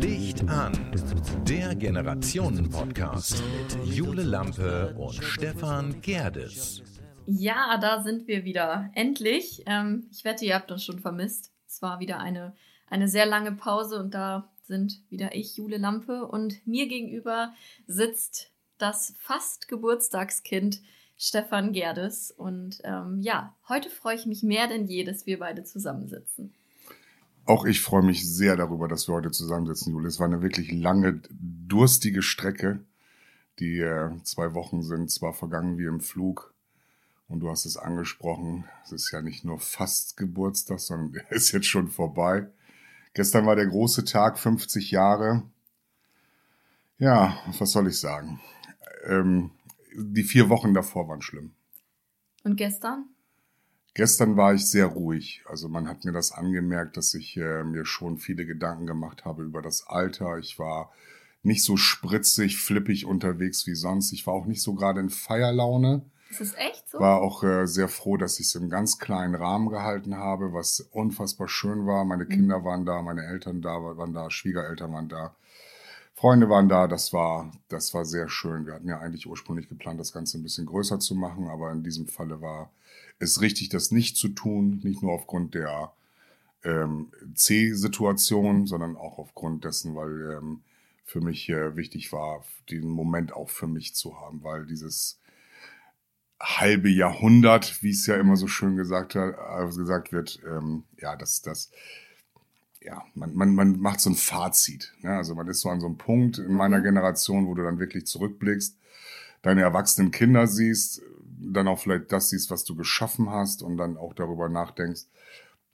Licht an, der Generationen-Podcast mit Jule Lampe und Stefan Gerdes. Ja, da sind wir wieder. Endlich. Ähm, ich wette, ihr habt uns schon vermisst. Es war wieder eine, eine sehr lange Pause und da sind wieder ich, Jule Lampe, und mir gegenüber sitzt das fast Geburtstagskind Stefan Gerdes. Und ähm, ja, heute freue ich mich mehr denn je, dass wir beide zusammensitzen. Auch ich freue mich sehr darüber, dass wir heute zusammensitzen, Jule. Es war eine wirklich lange, durstige Strecke. Die äh, zwei Wochen sind zwar vergangen wie im Flug. Und du hast es angesprochen, es ist ja nicht nur fast Geburtstag, sondern er ist jetzt schon vorbei. Gestern war der große Tag, 50 Jahre. Ja, was soll ich sagen? Ähm, die vier Wochen davor waren schlimm. Und gestern? Gestern war ich sehr ruhig. Also man hat mir das angemerkt, dass ich äh, mir schon viele Gedanken gemacht habe über das Alter. Ich war nicht so spritzig, flippig unterwegs wie sonst. Ich war auch nicht so gerade in Feierlaune. Ist es echt so? War auch äh, sehr froh, dass ich es im ganz kleinen Rahmen gehalten habe, was unfassbar schön war. Meine mhm. Kinder waren da, meine Eltern da, waren da, Schwiegereltern waren da. Freunde waren da, das war, das war sehr schön. Wir hatten ja eigentlich ursprünglich geplant, das Ganze ein bisschen größer zu machen, aber in diesem Falle war es richtig, das nicht zu tun, nicht nur aufgrund der ähm, C-Situation, sondern auch aufgrund dessen, weil ähm, für mich äh, wichtig war, den Moment auch für mich zu haben, weil dieses halbe Jahrhundert, wie es ja immer so schön gesagt, hat, äh, gesagt wird, ähm, ja, das, das, ja, man, man, man macht so ein Fazit. Ne? Also man ist so an so einem Punkt in meiner mhm. Generation, wo du dann wirklich zurückblickst, deine erwachsenen Kinder siehst, dann auch vielleicht das siehst, was du geschaffen hast und dann auch darüber nachdenkst,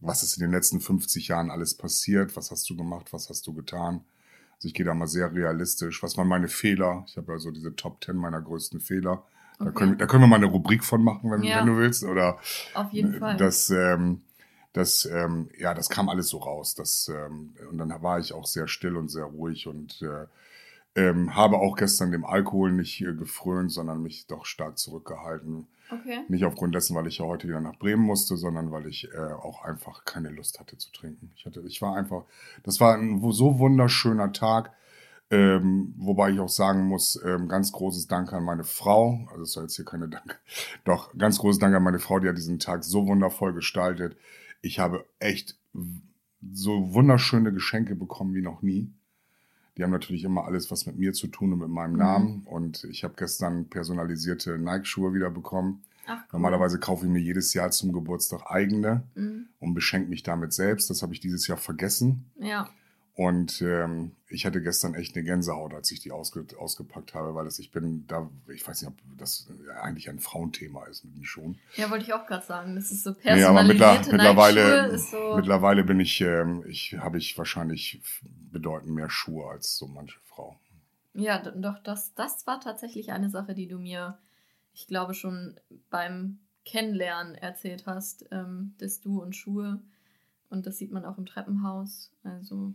was ist in den letzten 50 Jahren alles passiert, was hast du gemacht, was hast du getan. Also ich gehe da mal sehr realistisch. Was waren meine Fehler? Ich habe ja so diese Top 10 meiner größten Fehler. Okay. Da, können, da können wir mal eine Rubrik von machen, wenn, ja. wenn du willst. Oder Auf jeden Fall. Das, ähm, das, ähm, ja, das kam alles so raus. Das, ähm, und dann war ich auch sehr still und sehr ruhig und äh, ähm, habe auch gestern dem Alkohol nicht äh, gefrönt, sondern mich doch stark zurückgehalten. Okay. Nicht aufgrund dessen, weil ich ja heute wieder nach Bremen musste, sondern weil ich äh, auch einfach keine Lust hatte zu trinken. Ich hatte, ich war einfach, das war ein so wunderschöner Tag. Ähm, wobei ich auch sagen muss, ähm, ganz großes Dank an meine Frau. Also es soll jetzt hier keine Dank. Doch, ganz großes Dank an meine Frau, die hat diesen Tag so wundervoll gestaltet. Ich habe echt so wunderschöne Geschenke bekommen wie noch nie. Die haben natürlich immer alles was mit mir zu tun und mit meinem mhm. Namen. Und ich habe gestern personalisierte Nike-Schuhe wieder bekommen. Ach, cool. Normalerweise kaufe ich mir jedes Jahr zum Geburtstag eigene mhm. und beschenke mich damit selbst. Das habe ich dieses Jahr vergessen. Ja. Und ähm, ich hatte gestern echt eine Gänsehaut, als ich die ausge ausgepackt habe, weil das, ich bin da, ich weiß nicht, ob das eigentlich ein Frauenthema ist mit mir schon. Ja, wollte ich auch gerade sagen. Das ist so personalisierte ja, aber mittlerweile, so mittlerweile bin ich, ähm, ich habe ich wahrscheinlich bedeutend mehr Schuhe als so manche Frau. Ja, doch, das, das war tatsächlich eine Sache, die du mir, ich glaube, schon beim Kennenlernen erzählt hast, ähm, dass du und Schuhe. Und das sieht man auch im Treppenhaus. Also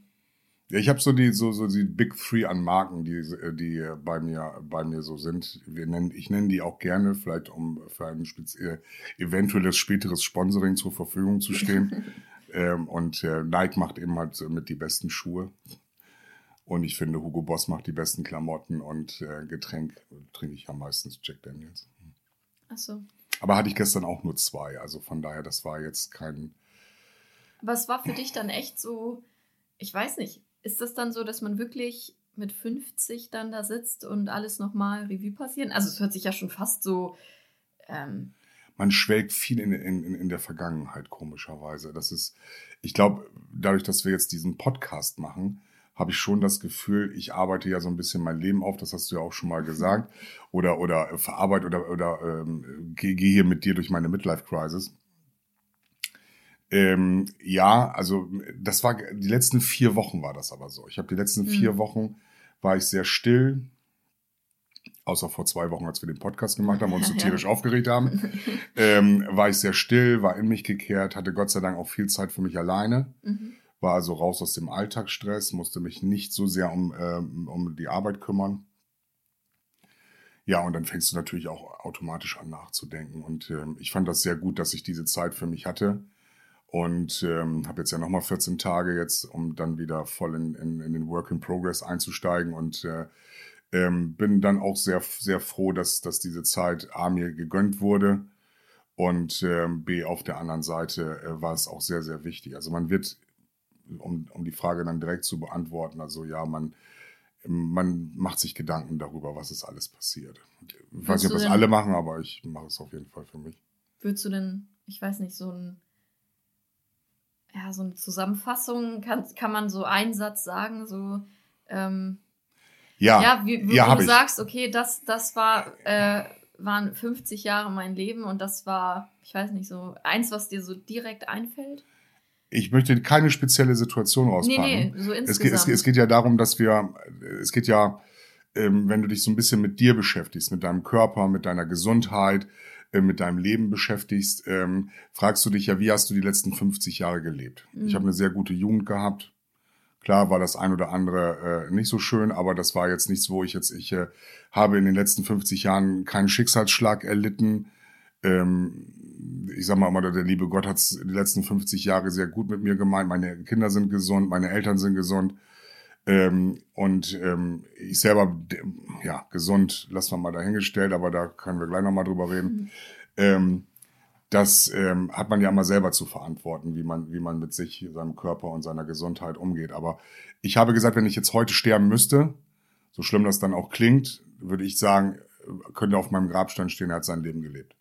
ja, ich habe so die so so die Big Three an Marken, die die bei mir bei mir so sind. Wir nennen, ich nenne die auch gerne, vielleicht um für ein speziell, eventuelles späteres Sponsoring zur Verfügung zu stehen. ähm, und äh, Nike macht eben halt mit die besten Schuhe. Und ich finde, Hugo Boss macht die besten Klamotten und äh, Getränk trinke ich ja meistens Jack Daniels. Ach so. Aber hatte ich gestern auch nur zwei, also von daher, das war jetzt kein. Was war für dich dann echt so, ich weiß nicht, ist das dann so, dass man wirklich mit 50 dann da sitzt und alles nochmal Revue passieren? Also es hört sich ja schon fast so. Ähm man schwelgt viel in, in, in der Vergangenheit, komischerweise. Das ist, ich glaube, dadurch, dass wir jetzt diesen Podcast machen, habe ich schon das Gefühl, ich arbeite ja so ein bisschen mein Leben auf, das hast du ja auch schon mal gesagt, oder, oder verarbeite oder, oder ähm, gehe geh hier mit dir durch meine Midlife-Crisis. Ähm, ja, also das war die letzten vier Wochen war das aber so. Ich habe die letzten mhm. vier Wochen war ich sehr still, außer vor zwei Wochen, als wir den Podcast gemacht haben und uns so tierisch aufgeregt haben, ähm, war ich sehr still, war in mich gekehrt, hatte Gott sei Dank auch viel Zeit für mich alleine, mhm. war also raus aus dem Alltagsstress, musste mich nicht so sehr um, ähm, um die Arbeit kümmern. Ja, und dann fängst du natürlich auch automatisch an nachzudenken. Und ähm, ich fand das sehr gut, dass ich diese Zeit für mich hatte. Und ähm, habe jetzt ja nochmal 14 Tage jetzt, um dann wieder voll in, in, in den Work in Progress einzusteigen. Und äh, ähm, bin dann auch sehr, sehr froh, dass, dass diese Zeit A mir gegönnt wurde. Und ähm, B auf der anderen Seite äh, war es auch sehr, sehr wichtig. Also man wird, um, um die Frage dann direkt zu beantworten, also ja, man man macht sich Gedanken darüber, was ist alles passiert. Ich weiß nicht, ob das alle machen, aber ich mache es auf jeden Fall für mich. Würdest du denn, ich weiß nicht, so ein ja, so eine Zusammenfassung, kann, kann man so einen Satz sagen, so ähm, ja, ja, wie, wie ja, du sagst, okay, das, das war, äh, waren 50 Jahre mein Leben und das war, ich weiß nicht, so eins, was dir so direkt einfällt? ich möchte keine spezielle Situation rauspacken. Nee, nee, so insgesamt. Es geht, es, es geht ja darum, dass wir, es geht ja, ähm, wenn du dich so ein bisschen mit dir beschäftigst, mit deinem Körper, mit deiner Gesundheit, äh, mit deinem Leben beschäftigst, ähm, fragst du dich ja, wie hast du die letzten 50 Jahre gelebt? Mhm. Ich habe eine sehr gute Jugend gehabt. Klar war das ein oder andere äh, nicht so schön, aber das war jetzt nichts, wo ich jetzt, ich äh, habe in den letzten 50 Jahren keinen Schicksalsschlag erlitten. Ähm, ich sag mal immer, der liebe Gott hat es die letzten 50 Jahre sehr gut mit mir gemeint. Meine Kinder sind gesund, meine Eltern sind gesund. Ähm, und ähm, ich selber, ja, gesund, lassen wir mal dahingestellt, aber da können wir gleich nochmal drüber reden. Mhm. Ähm, das ähm, hat man ja immer selber zu verantworten, wie man, wie man mit sich, seinem Körper und seiner Gesundheit umgeht. Aber ich habe gesagt, wenn ich jetzt heute sterben müsste, so schlimm das dann auch klingt, würde ich sagen, könnte auf meinem Grabstein stehen, er hat sein Leben gelebt.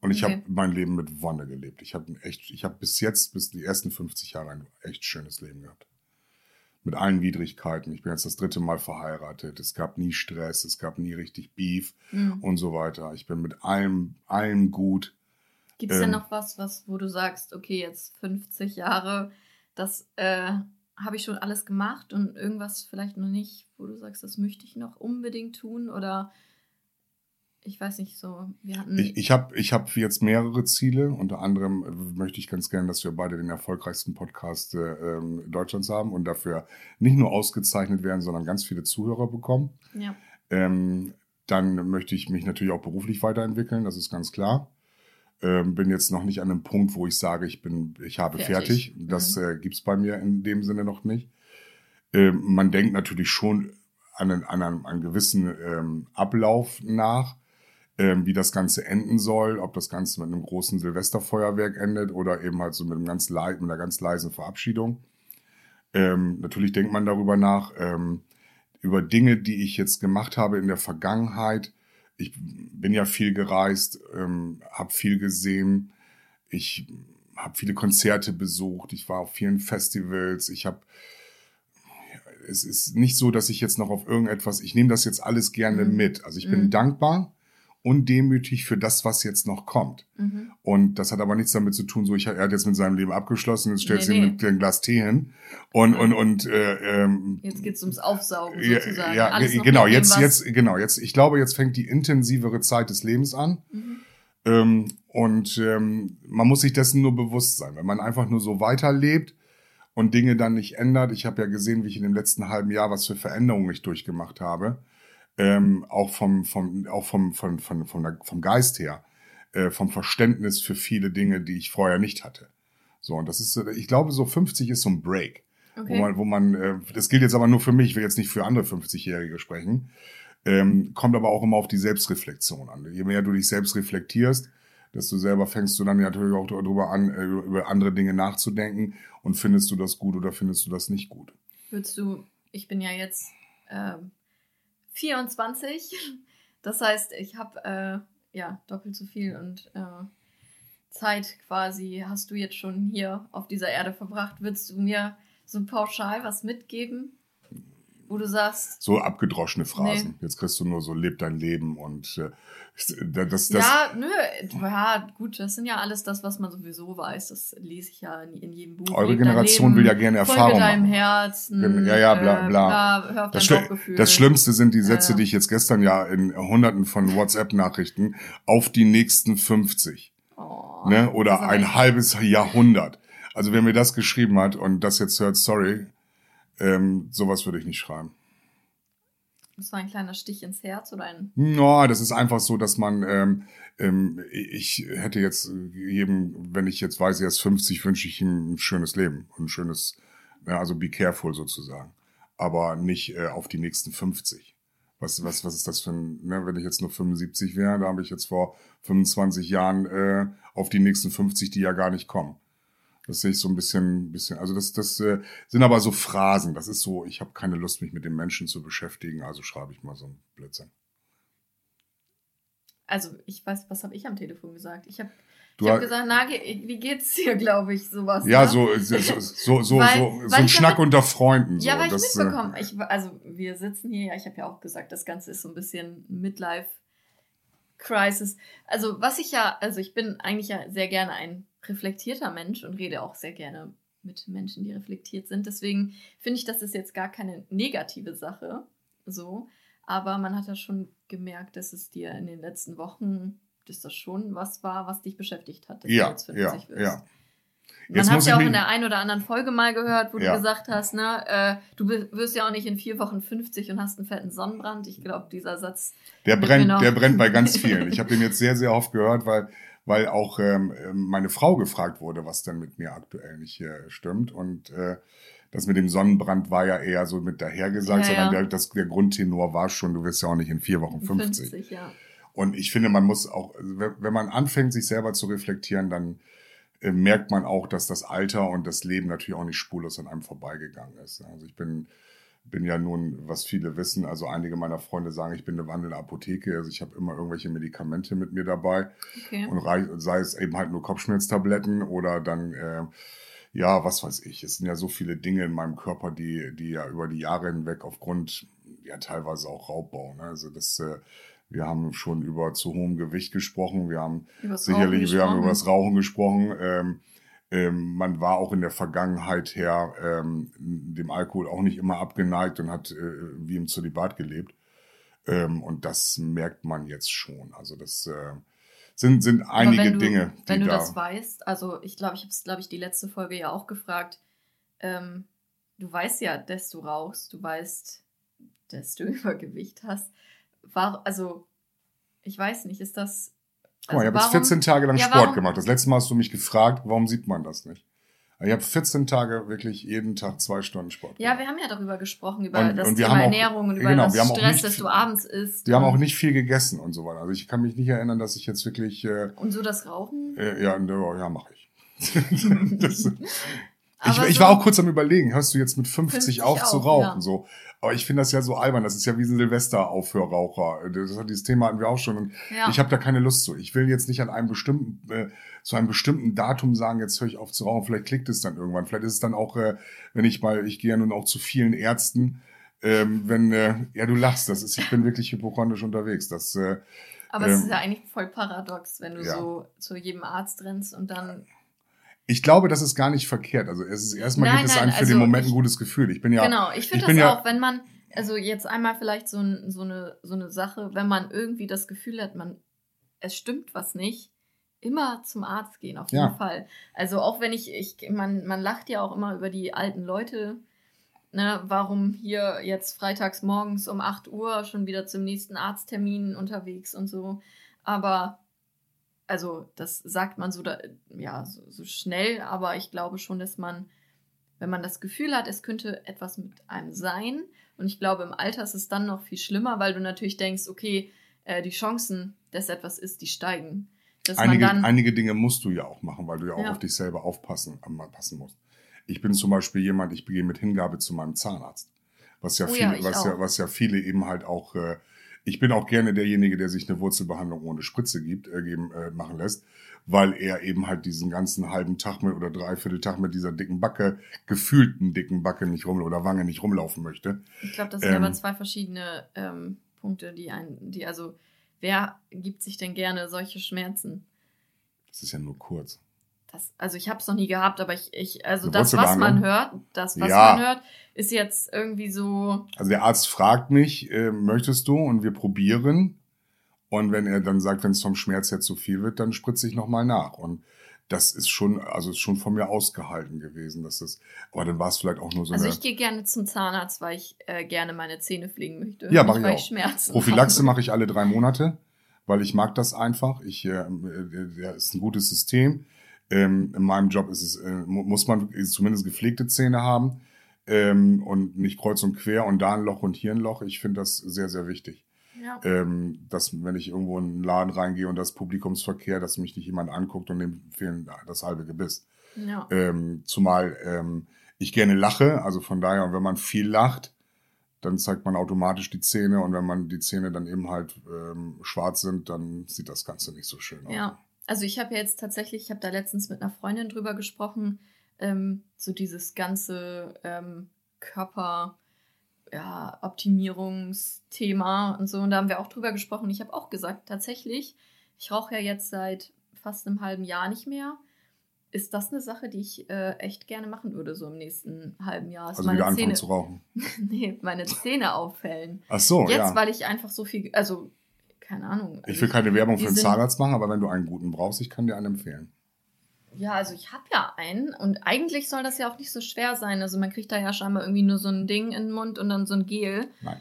Und ich okay. habe mein Leben mit Wonne gelebt. Ich habe echt, ich habe bis jetzt, bis die ersten 50 Jahre ein echt schönes Leben gehabt. Mit allen Widrigkeiten. Ich bin jetzt das dritte Mal verheiratet. Es gab nie Stress, es gab nie richtig Beef mhm. und so weiter. Ich bin mit allem, allem gut. Gibt es ähm, denn noch was, was, wo du sagst, okay, jetzt 50 Jahre, das äh, habe ich schon alles gemacht und irgendwas vielleicht noch nicht, wo du sagst, das möchte ich noch unbedingt tun oder ich weiß nicht so, wir hatten. Ich, ich habe ich hab jetzt mehrere Ziele. Unter anderem äh, möchte ich ganz gerne, dass wir beide den erfolgreichsten Podcast äh, ähm, Deutschlands haben und dafür nicht nur ausgezeichnet werden, sondern ganz viele Zuhörer bekommen. Ja. Ähm, dann möchte ich mich natürlich auch beruflich weiterentwickeln, das ist ganz klar. Ähm, bin jetzt noch nicht an einem Punkt, wo ich sage, ich bin, ich habe fertig. fertig. Das mhm. äh, gibt es bei mir in dem Sinne noch nicht. Ähm, man denkt natürlich schon an einen, an einen, einen gewissen ähm, Ablauf nach ähm, wie das Ganze enden soll, ob das Ganze mit einem großen Silvesterfeuerwerk endet oder eben halt so mit, einem ganz mit einer ganz leisen Verabschiedung. Ähm, natürlich denkt man darüber nach, ähm, über Dinge, die ich jetzt gemacht habe in der Vergangenheit. Ich bin ja viel gereist, ähm, habe viel gesehen, ich habe viele Konzerte besucht, ich war auf vielen Festivals, ich habe es ist nicht so, dass ich jetzt noch auf irgendetwas, ich nehme das jetzt alles gerne mhm. mit. Also ich bin mhm. dankbar und demütig für das, was jetzt noch kommt. Mhm. Und das hat aber nichts damit zu tun, so ich, er hat jetzt mit seinem Leben abgeschlossen, jetzt stellt nee, nee. ihm ein Glas Tee hin und und und äh, ähm, jetzt geht's ums Aufsaugen sozusagen. Ja, Alles genau, jetzt jetzt genau jetzt. Ich glaube, jetzt fängt die intensivere Zeit des Lebens an. Mhm. Ähm, und ähm, man muss sich dessen nur bewusst sein, wenn man einfach nur so weiterlebt und Dinge dann nicht ändert. Ich habe ja gesehen, wie ich in dem letzten halben Jahr was für Veränderungen ich durchgemacht habe ähm, auch vom, vom, auch vom, vom, vom, vom, vom Geist her, äh, vom Verständnis für viele Dinge, die ich vorher nicht hatte. So, und das ist, ich glaube, so 50 ist so ein Break. Okay. Wo man, wo man, äh, das gilt jetzt aber nur für mich, ich will jetzt nicht für andere 50-Jährige sprechen, ähm, kommt aber auch immer auf die Selbstreflexion an. Je mehr du dich selbst reflektierst, desto selber fängst du dann natürlich auch darüber an, äh, über andere Dinge nachzudenken und findest du das gut oder findest du das nicht gut. Würdest du, ich bin ja jetzt ähm, 24. Das heißt, ich habe äh, ja doppelt so viel und äh, Zeit quasi hast du jetzt schon hier auf dieser Erde verbracht. Würdest du mir so pauschal was mitgeben? Wo du sagst. So abgedroschene Phrasen. Nee. Jetzt kriegst du nur so, leb dein Leben und äh, das, das. Ja, nö, ja, gut, das sind ja alles das, was man sowieso weiß. Das lese ich ja in, in jedem Buch. Eure Generation Leben, will ja gerne Erfahrung deinem machen. Herzen. Ja, ja, bla, bla. Äh, bla das, Schli das Schlimmste sind die Sätze, äh, die ich jetzt gestern ja in hunderten von WhatsApp-Nachrichten auf die nächsten 50. Oh, ne? Oder ein halbes Jahrhundert. Also wer mir das geschrieben hat und das jetzt hört, sorry, ähm, sowas würde ich nicht schreiben. Das war ein kleiner Stich ins Herz oder ein. Ja, das ist einfach so, dass man, ähm, ähm, ich hätte jetzt jedem, wenn ich jetzt weiß, er ist 50, wünsche ich ihm ein schönes Leben und ein schönes, ja, also be careful sozusagen. Aber nicht äh, auf die nächsten 50. Was, was, was ist das für ein, ne, wenn ich jetzt nur 75 wäre, da habe ich jetzt vor 25 Jahren äh, auf die nächsten 50, die ja gar nicht kommen. Das sehe ich so ein bisschen, bisschen. Also das, das äh, sind aber so Phrasen. Das ist so, ich habe keine Lust, mich mit dem Menschen zu beschäftigen, also schreibe ich mal so ein Blödsinn. Also ich weiß, was habe ich am Telefon gesagt? Ich habe ich hab gesagt, na, wie geht's dir, glaube ich, sowas. Ja, ne? so, so, so, so, weil, so, so ein Schnack unter Freunden. So. Ja, weil das, ich mitbekommen. Ich, also wir sitzen hier, ich habe ja auch gesagt, das Ganze ist so ein bisschen Midlife Crisis. Also was ich ja, also ich bin eigentlich ja sehr gerne ein reflektierter Mensch und rede auch sehr gerne mit Menschen, die reflektiert sind. Deswegen finde ich, das ist jetzt gar keine negative Sache. So. Aber man hat ja schon gemerkt, dass es dir in den letzten Wochen, dass das schon was war, was dich beschäftigt hat, dass ja, du jetzt 50 ja, wirst. Ja. Man hat ja auch in der einen oder anderen Folge mal gehört, wo ja. du gesagt hast, ne, äh, du wirst ja auch nicht in vier Wochen 50 und hast einen fetten Sonnenbrand. Ich glaube, dieser Satz. Der brennt, der brennt bei ganz vielen. Ich habe den jetzt sehr, sehr oft gehört, weil weil auch ähm, meine Frau gefragt wurde, was denn mit mir aktuell nicht äh, stimmt. Und äh, das mit dem Sonnenbrand war ja eher so mit dahergesagt, ja, sondern ja. Der, das, der Grundtenor war schon, du wirst ja auch nicht in vier Wochen 50. 50 ja. Und ich finde, man muss auch, wenn man anfängt, sich selber zu reflektieren, dann äh, merkt man auch, dass das Alter und das Leben natürlich auch nicht spurlos an einem vorbeigegangen ist. Also ich bin bin ja nun, was viele wissen, also einige meiner Freunde sagen, ich bin eine wandelnde Apotheke, also ich habe immer irgendwelche Medikamente mit mir dabei okay. und sei es eben halt nur Kopfschmerztabletten oder dann äh, ja, was weiß ich, es sind ja so viele Dinge in meinem Körper, die die ja über die Jahre hinweg aufgrund ja teilweise auch Raubbau, ne? also das äh, wir haben schon über zu hohem Gewicht gesprochen, wir haben sicherlich, wir haben über das Rauchen gesprochen. Ähm, ähm, man war auch in der Vergangenheit her ähm, dem Alkohol auch nicht immer abgeneigt und hat äh, wie im Zölibat gelebt. Ähm, und das merkt man jetzt schon. Also das äh, sind, sind einige du, Dinge. Die wenn du da das weißt, also ich glaube, ich habe es, glaube ich, die letzte Folge ja auch gefragt. Ähm, du weißt ja, dass du rauchst, du weißt, dass du Übergewicht hast. War, also, ich weiß nicht, ist das Guck mal, also ich habe jetzt 14 Tage lang ja, Sport gemacht. Das letzte Mal hast du mich gefragt, warum sieht man das nicht? Ich habe 14 Tage wirklich jeden Tag zwei Stunden Sport. Ja, wir haben ja darüber gesprochen, über und, das und Thema auch, Ernährung und über genau, das Stress, dass du abends isst. Wir haben auch nicht viel gegessen und so weiter. Also ich kann mich nicht erinnern, dass ich jetzt wirklich... Äh, und so das Rauchen? Äh, ja, ja, mache ich. das, ich, ich, war auch kurz am überlegen, hörst du jetzt mit 50, 50 auf zu rauchen? Ja. So. Aber ich finde das ja so albern. Das ist ja wie ein Silvester-Aufhörraucher. dieses Thema hatten wir auch schon. Und ja. ich habe da keine Lust zu. Ich will jetzt nicht an einem bestimmten, äh, zu einem bestimmten Datum sagen, jetzt höre ich auf zu rauchen. Vielleicht klickt es dann irgendwann. Vielleicht ist es dann auch, äh, wenn ich mal, ich gehe ja nun auch zu vielen Ärzten, ähm, wenn, äh, ja, du lachst, das ist, ich bin wirklich hypochondrisch unterwegs. Das, äh, aber es ist ähm, ja eigentlich voll paradox, wenn du ja. so zu jedem Arzt rennst und dann ich glaube, das ist gar nicht verkehrt. Also es ist erstmal nein, gibt es einem für also den Moment ich, ein gutes Gefühl. Ich bin ja genau. Ich finde das ja, auch, wenn man also jetzt einmal vielleicht so, ein, so eine so eine Sache, wenn man irgendwie das Gefühl hat, man es stimmt was nicht, immer zum Arzt gehen auf jeden ja. Fall. Also auch wenn ich ich man man lacht ja auch immer über die alten Leute. Ne, warum hier jetzt freitags morgens um 8 Uhr schon wieder zum nächsten Arzttermin unterwegs und so. Aber also das sagt man so, da, ja, so, so, schnell, aber ich glaube schon, dass man, wenn man das Gefühl hat, es könnte etwas mit einem sein, und ich glaube, im Alter ist es dann noch viel schlimmer, weil du natürlich denkst, okay, äh, die Chancen, dass etwas ist, die steigen. Einige, dann, einige, Dinge musst du ja auch machen, weil du ja auch ja. auf dich selber aufpassen passen musst. Ich bin zum Beispiel jemand, ich gehe mit Hingabe zu meinem Zahnarzt. Was ja, oh viele, ja, was, ja, was ja viele eben halt auch äh, ich bin auch gerne derjenige, der sich eine Wurzelbehandlung ohne Spritze gibt, äh, geben, äh, machen lässt, weil er eben halt diesen ganzen halben Tag mit oder dreiviertel Tag mit dieser dicken Backe, gefühlten dicken Backe nicht rum oder Wange nicht rumlaufen möchte. Ich glaube, das sind ähm, aber zwei verschiedene ähm, Punkte, die ein, die also, wer gibt sich denn gerne solche Schmerzen? Das ist ja nur kurz. Das, also ich habe es noch nie gehabt, aber ich, ich also das, was man hört, das, was ja. man hört, ist jetzt irgendwie so. Also der Arzt fragt mich, äh, möchtest du? Und wir probieren. Und wenn er dann sagt, wenn es vom Schmerz her zu viel wird, dann spritze ich nochmal nach. Und das ist schon, also ist schon von mir ausgehalten gewesen. Dass das, aber dann war es vielleicht auch nur so Also ich gehe gerne zum Zahnarzt, weil ich äh, gerne meine Zähne pflegen möchte. Ja, Nicht, mach ich auch. Schmerzen Prophylaxe mache ich alle drei Monate, weil ich mag das einfach. Ich, äh, äh, ja, ist ein gutes System. Ähm, in meinem Job ist es, äh, mu- muss man zumindest gepflegte Zähne haben ähm, und nicht kreuz und quer und da ein Loch und hier ein Loch. Ich finde das sehr, sehr wichtig. Ja. Ähm, dass, wenn ich irgendwo in einen Laden reingehe und das Publikumsverkehr, dass mich nicht jemand anguckt und dem fehlen das halbe Gebiss. ja. Ähm, zumal ähm, ich gerne lache, also von daher, und wenn man viel lacht, dann zeigt man automatisch die Zähne und wenn man die Zähne dann eben halt ähm, schwarz sind, dann sieht das Ganze nicht so schön aus. Ja, also ich habe ja jetzt tatsächlich, ich habe da letztens mit einer Freundin drüber gesprochen, ähm, so dieses ganze ähm, Körper, ja, Optimierungsthema und so. Und da haben wir auch drüber gesprochen. Ich habe auch gesagt, tatsächlich, ich rauche ja jetzt seit fast einem halben Jahr nicht mehr. Ist das eine Sache, die ich äh, echt gerne machen würde, so im nächsten halben Jahr? Dass Also wieder anfangen Zähne, zu rauchen. nee, meine Zähne auffällen. Ach so, Jetzt, ja. weil ich einfach so viel, also keine Ahnung. Ich will also keine Werbung für sind- Zahnarzt machen, aber wenn du einen guten brauchst, ich kann dir einen empfehlen. Ja, also ich habe ja einen und eigentlich soll das ja auch nicht so schwer sein. Also man kriegt da ja scheinbar irgendwie nur so ein Ding in den Mund und dann so ein Gel. Nein.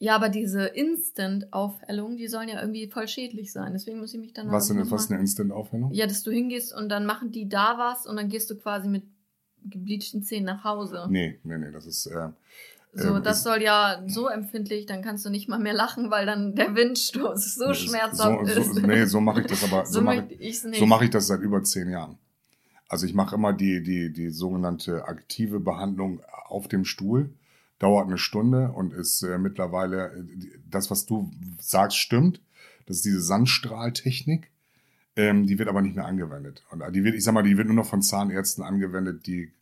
Ja, aber diese Instant-Aufhellungen, die sollen ja irgendwie voll schädlich sein. Deswegen muss ich mich dann Was, mal- was eine Instant-Aufhellung? Ja, dass du hingehst und dann machen die da was und dann gehst du quasi mit gebleachten Zähnen nach Hause. Nee, nee, nee, das ist, äh, So, ähm, das ist- soll ja so empfindlich, dann kannst du nicht mal mehr lachen, weil dann der Windstoß so nee, schmerzhaft so, ist. So, nee, so mache ich das aber, So so mache nicht. so mache ich das seit über zehn Jahren. Also ich mache immer die, die, die sogenannte aktive Behandlung auf dem Stuhl. Dauert eine Stunde und ist äh, mittlerweile, äh, das, was du sagst, stimmt. Das ist diese Sandstrahltechnik. Ähm, die wird aber nicht mehr angewendet. Und die wird, ich sag mal, die wird nur noch von Zahnärzten angewendet, die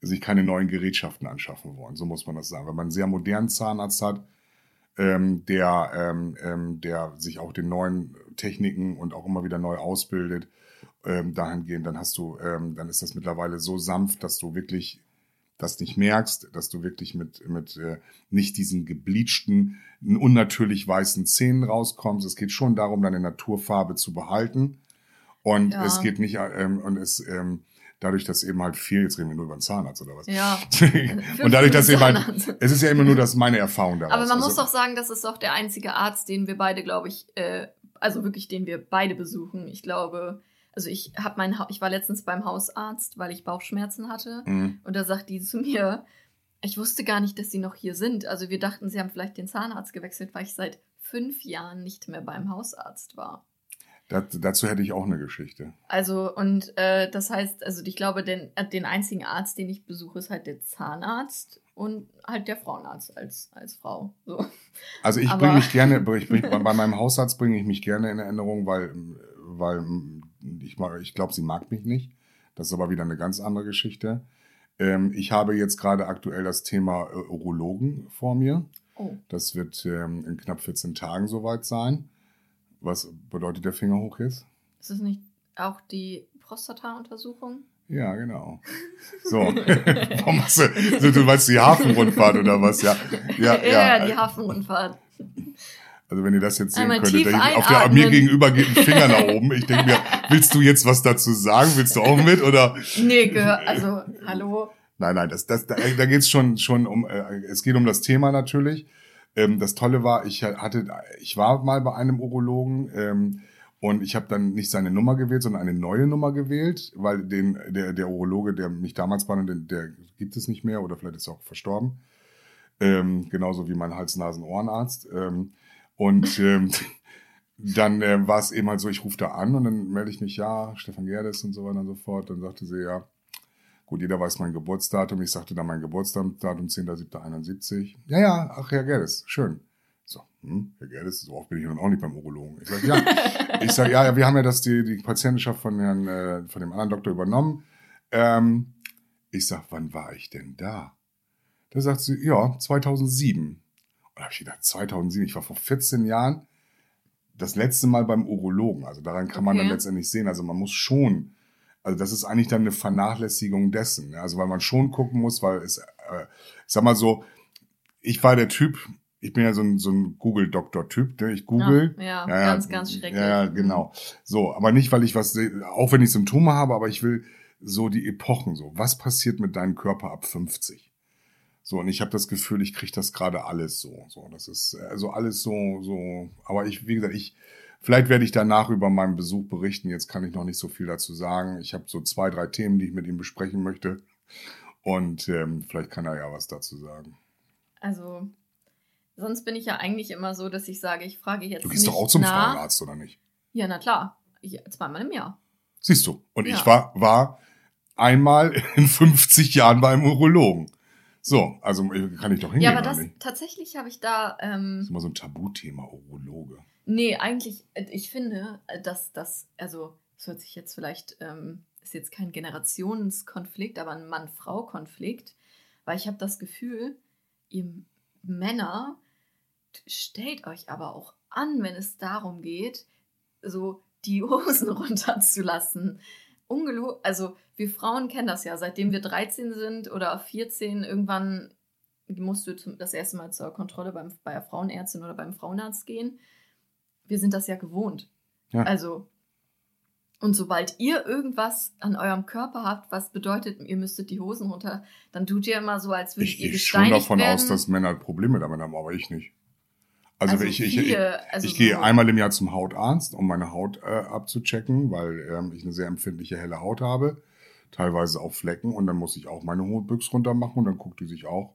sich keine neuen Gerätschaften anschaffen wollen. So muss man das sagen. Wenn man einen sehr modernen Zahnarzt hat, ähm, der, ähm, ähm, der sich auch den neuen Techniken und auch immer wieder neu ausbildet, ähm, dahingehend, dann hast du, ähm, dann ist das mittlerweile so sanft, dass du wirklich das nicht merkst, dass du wirklich mit, mit äh, nicht diesen gebleachten, unnatürlich weißen Zähnen rauskommst. Es geht schon darum, deine Naturfarbe zu behalten. Und Ja. es geht nicht, ähm, und es, ähm, dadurch, dass eben halt viel, jetzt reden wir nur über den Zahnarzt oder was. Ja. und dadurch, dass eben halt, es ist ja immer nur das meine Erfahrung daraus. Aber man muss Also- doch sagen, das ist doch der einzige Arzt, den wir beide, glaube ich, äh, also wirklich, den wir beide besuchen. Ich glaube, also ich habe mein, Ha- ich war letztens beim Hausarzt, weil ich Bauchschmerzen hatte, Mhm. und da sagt die zu mir, ich wusste gar nicht, dass sie noch hier sind. Also wir dachten, sie haben vielleicht den Zahnarzt gewechselt, weil ich seit fünf Jahren nicht mehr beim Hausarzt war. Dat, dazu hätte ich auch eine Geschichte. Also, und äh, das heißt, also ich glaube, den, äh, den einzigen Arzt, den ich besuche, ist halt der Zahnarzt und halt der Frauenarzt als, als Frau. So. Also ich bringe mich gerne, ich bring, bei meinem Hausarzt bringe ich mich gerne in Erinnerung, weil, weil ich, ich glaube, sie mag mich nicht. Das ist aber wieder eine ganz andere Geschichte. Ähm, ich habe jetzt gerade aktuell das Thema äh, Urologen vor mir. Oh. Das wird ähm, in knapp 14 Tagen soweit sein. Was bedeutet der Finger hoch jetzt? Ist das nicht auch die Prostata-Untersuchung? Ja, genau. So, warum hast du, so, du meinst die Hafenrundfahrt oder was? Ja, ja, ja. die Hafenrundfahrt. Also wenn ihr das jetzt sehen Einmal könntet, da- auf der mir gegenüber geht ein Finger nach oben. Ich denke mir, willst du jetzt was dazu sagen? Willst du auch mit oder? Nee, gehör, also, hallo. Nein, nein, das, das, da, da geht es schon, schon um, äh, es geht um das Thema natürlich. Ähm, das Tolle war, ich hatte, ich war mal bei einem Urologen ähm, und ich habe dann nicht seine Nummer gewählt, sondern eine neue Nummer gewählt, weil den, der, der Urologe, der mich damals behandelte, der, der gibt es nicht mehr oder vielleicht ist er auch verstorben. Ähm, genauso wie mein Hals-Nasen-Ohrenarzt. Ähm, und ähm, dann äh, war es eben halt so, ich rufe da an und dann melde ich mich, ja, Stefan Gerdes und so weiter und so fort. Dann sagte sie, ja, gut, jeder weiß mein Geburtsdatum. Ich sagte dann mein Geburtsdatum, 10.07.71. Ja, ja, ach, Herr Gerdes, schön. So, hm, Herr Gerdes, so oft bin ich nun auch nicht beim Urologen. Ich sage, ja, ich sag, ja, ja, wir haben ja das, die, die Patientenschaft von, Herrn, äh, von dem anderen Doktor übernommen. Ähm, ich sag, wann war ich denn da? Da sagt sie, ja, 2007. Und da habe ich gedacht, 2007, ich war vor 14 Jahren das letzte Mal beim Urologen. Also daran kann man Okay. dann letztendlich sehen. Also man muss schon, also das ist eigentlich dann eine Vernachlässigung dessen. ja. Also weil man schon gucken muss, weil es, äh, ich sag mal so, ich war der Typ, ich bin ja so ein, so ein Google-Doktor-Typ, ne? ich google. Ja, ja, ganz, ganz schrecklich. Ja, Mhm. genau. So, aber nicht, weil ich was, sehe, auch wenn ich Symptome habe, aber ich will so die Epochen so. Was passiert mit deinem Körper ab 50? So, und ich habe das Gefühl, ich kriege das gerade alles so. So, das ist also alles so, so. Aber ich, wie gesagt, ich, vielleicht werde ich danach über meinen Besuch berichten. Jetzt kann ich noch nicht so viel dazu sagen. Ich habe so zwei, drei Themen, die ich mit ihm besprechen möchte. Und ähm, vielleicht kann er ja was dazu sagen. Also, sonst bin ich ja eigentlich immer so, dass ich sage, ich frage jetzt Du gehst doch auch zum nach. Frauenarzt, oder nicht? Ja, na klar. Ich, zweimal im Jahr. Siehst du. Und Ja. ich war, war einmal in 50 Jahren beim Urologen. So, also äh, kann ich doch hingehen, Ja, aber das, tatsächlich habe ich da, Das ähm, ist immer so ein Tabuthema, Urologe. Nee, eigentlich, äh, ich finde, äh, dass das, also, es hört sich jetzt vielleicht, ähm, ist jetzt kein Generationskonflikt, aber ein Mann-Frau-Konflikt, weil ich habe das Gefühl, ihr Männer stellt euch aber auch an, wenn es darum geht, so die Hosen runterzulassen. Ungelo also wir Frauen kennen das ja, seitdem wir 13 sind oder 14, irgendwann musst du das erste Mal zur Kontrolle beim, bei der Frauenärztin oder beim Frauenarzt gehen. Wir sind das ja gewohnt. Ja. Also, und sobald ihr irgendwas an eurem Körper habt, was bedeutet, ihr müsstet die Hosen runter, dann tut ihr immer so, als würdet Ich ihr gehe schon gesteinigt davon werden. aus, dass Männer Probleme damit haben, aber ich nicht. Also, Also ich, ich, ich, also ich gehe einmal im Jahr zum Hautarzt, um meine Haut äh, abzuchecken, weil ähm, ich eine sehr empfindliche helle Haut habe. Teilweise auch Flecken und dann muss ich auch meine Hautbüchs runter machen und dann guckt die sich auch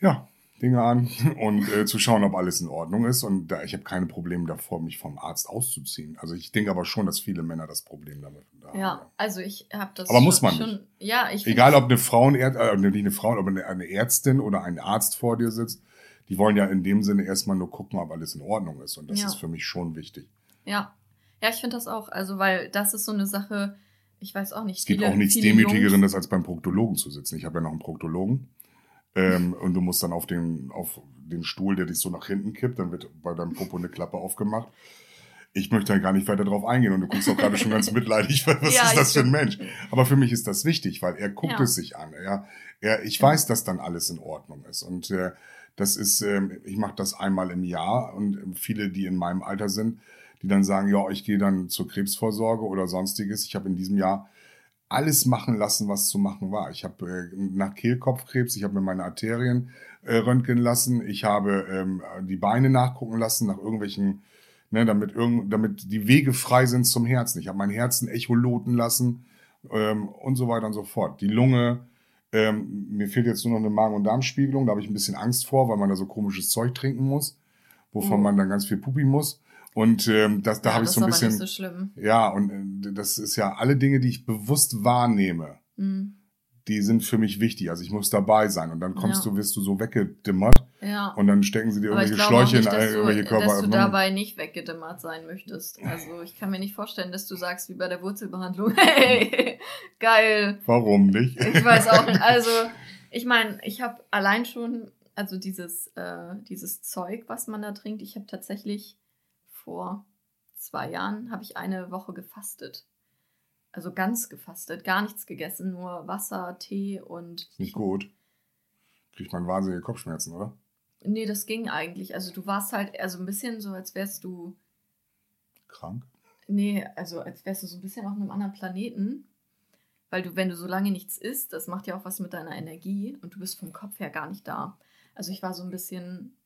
ja, Dinge an und äh, zu schauen, ob alles in Ordnung ist. Und da, ich habe keine Probleme davor, mich vom Arzt auszuziehen. Also ich denke aber schon, dass viele Männer das Problem damit haben. Ja, also ich habe das Aber schon, muss man schon nicht. ja, ich Egal, ob eine Frauenärzt, äh, nicht eine Frau, ob eine, eine Ärztin oder ein Arzt vor dir sitzt, die wollen ja in dem Sinne erstmal nur gucken, ob alles in Ordnung ist. Und das Ja. ist für mich schon wichtig. Ja. Ja, ich finde das auch, also weil das ist so eine Sache, ich weiß auch nicht. Es gibt viele- auch nichts Demütigerendes, Jungs- als beim Proktologen zu sitzen. Ich habe ja noch einen Proktologen. Ähm, und du musst dann auf den, auf den Stuhl, der dich so nach hinten kippt, dann wird bei deinem Popo eine Klappe aufgemacht. Ich möchte da gar nicht weiter drauf eingehen und du guckst auch gerade schon ganz mitleidig, weil was Ja, ist das für ein Mensch? Aber für mich ist das wichtig, weil er guckt Ja. es sich an. Er, er, ich weiß, dass dann alles in Ordnung ist. Und äh, das ist, ähm, ich mache das einmal im Jahr und ähm, viele, die in meinem Alter sind, die dann sagen, ja, ich gehe dann zur Krebsvorsorge oder sonstiges. Ich habe in diesem Jahr alles machen lassen, was zu machen war. Ich habe äh, nach Kehlkopfkrebs, ich habe mir meine Arterien äh, röntgen lassen, ich habe ähm, die Beine nachgucken lassen nach irgendwelchen, ne, damit irgend, damit die Wege frei sind zum Herzen. Ich habe mein Herzen echoloten lassen ähm, und so weiter und so fort. Die Lunge, ähm, mir fehlt jetzt nur noch eine Magen- und Darmspiegelung, da habe ich ein bisschen Angst vor, weil man da so komisches Zeug trinken muss, wovon Oh. man dann ganz viel Pupi muss. Und ähm, das, da ja, habe ich das so ein ist bisschen. nicht so schlimm. Ja, und äh, das ist ja alle Dinge, die ich bewusst wahrnehme, Mhm. die sind für mich wichtig. Also ich muss dabei sein. Und dann kommst Ja. du, wirst du so weggedimmert Ja. und dann stecken sie dir Aber irgendwelche Schläuche nicht, in äh, du, irgendwelche Körper. dass du dabei nicht weggedimmert sein möchtest. Also ich kann mir nicht vorstellen, dass du sagst, wie bei der Wurzelbehandlung, hey, geil. Warum nicht? Ich weiß auch nicht. Also ich meine, ich habe allein schon, also dieses, äh, dieses Zeug, was man da trinkt, ich habe tatsächlich vor zwei Jahren, habe ich eine Woche gefastet. Also ganz gefastet, gar nichts gegessen, nur Wasser, Tee und Nicht gut. Kriegt man wahnsinnige Kopfschmerzen, oder? Nee, das ging eigentlich. Also du warst halt also ein bisschen so, als wärst du. Krank. Nee, also als wärst du so ein bisschen auf einem anderen Planeten. Weil du, wenn du so lange nichts isst, das macht ja auch was mit deiner Energie und du bist vom Kopf her gar nicht da. Also ich war so ein bisschen,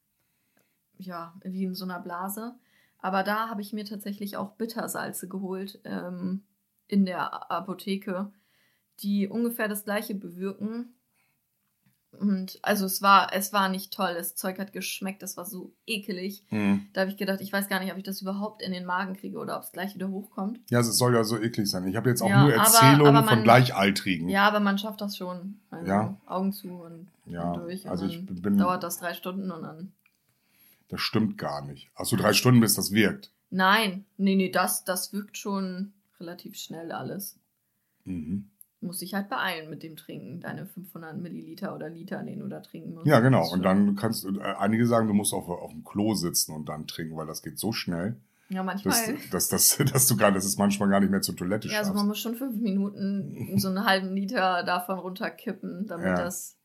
ja, wie in so einer Blase. Aber da habe ich mir tatsächlich auch Bittersalze geholt ähm, in der Apotheke, die ungefähr das gleiche bewirken. Und also es war, es war nicht toll. Das Zeug hat geschmeckt, das war so ekelig. Hm. Da habe ich gedacht, ich weiß gar nicht, ob ich das überhaupt in den Magen kriege oder ob es gleich wieder hochkommt. Ja, es soll ja so eklig sein. Ich habe jetzt auch Ja, nur aber- Erzählungen aber man- von Gleichaltrigen. Ja, aber man schafft das schon. Also Ja. Augen zu und, Ja, und durch. Und also ich dann bin- dauert das drei Stunden und dann. Das stimmt gar nicht. Ach so, drei Stunden, bis das wirkt. Nein, nee, nee, das, das wirkt schon relativ schnell alles. Mhm. Muss dich halt beeilen mit dem Trinken. Deine 500 Milliliter oder Liter, den du da trinken musst. Ja, genau. Das ist Und dann kannst du, äh, einige sagen, du musst auf, auf dem Klo sitzen und dann trinken, weil das geht so schnell, Ja, dass, manchmal. dass, dass, dass du gar, dass es manchmal gar nicht mehr zur Toilette Ja, also schaffst. man muss schon fünf Minuten so einen halben Liter davon runterkippen, damit Ja. das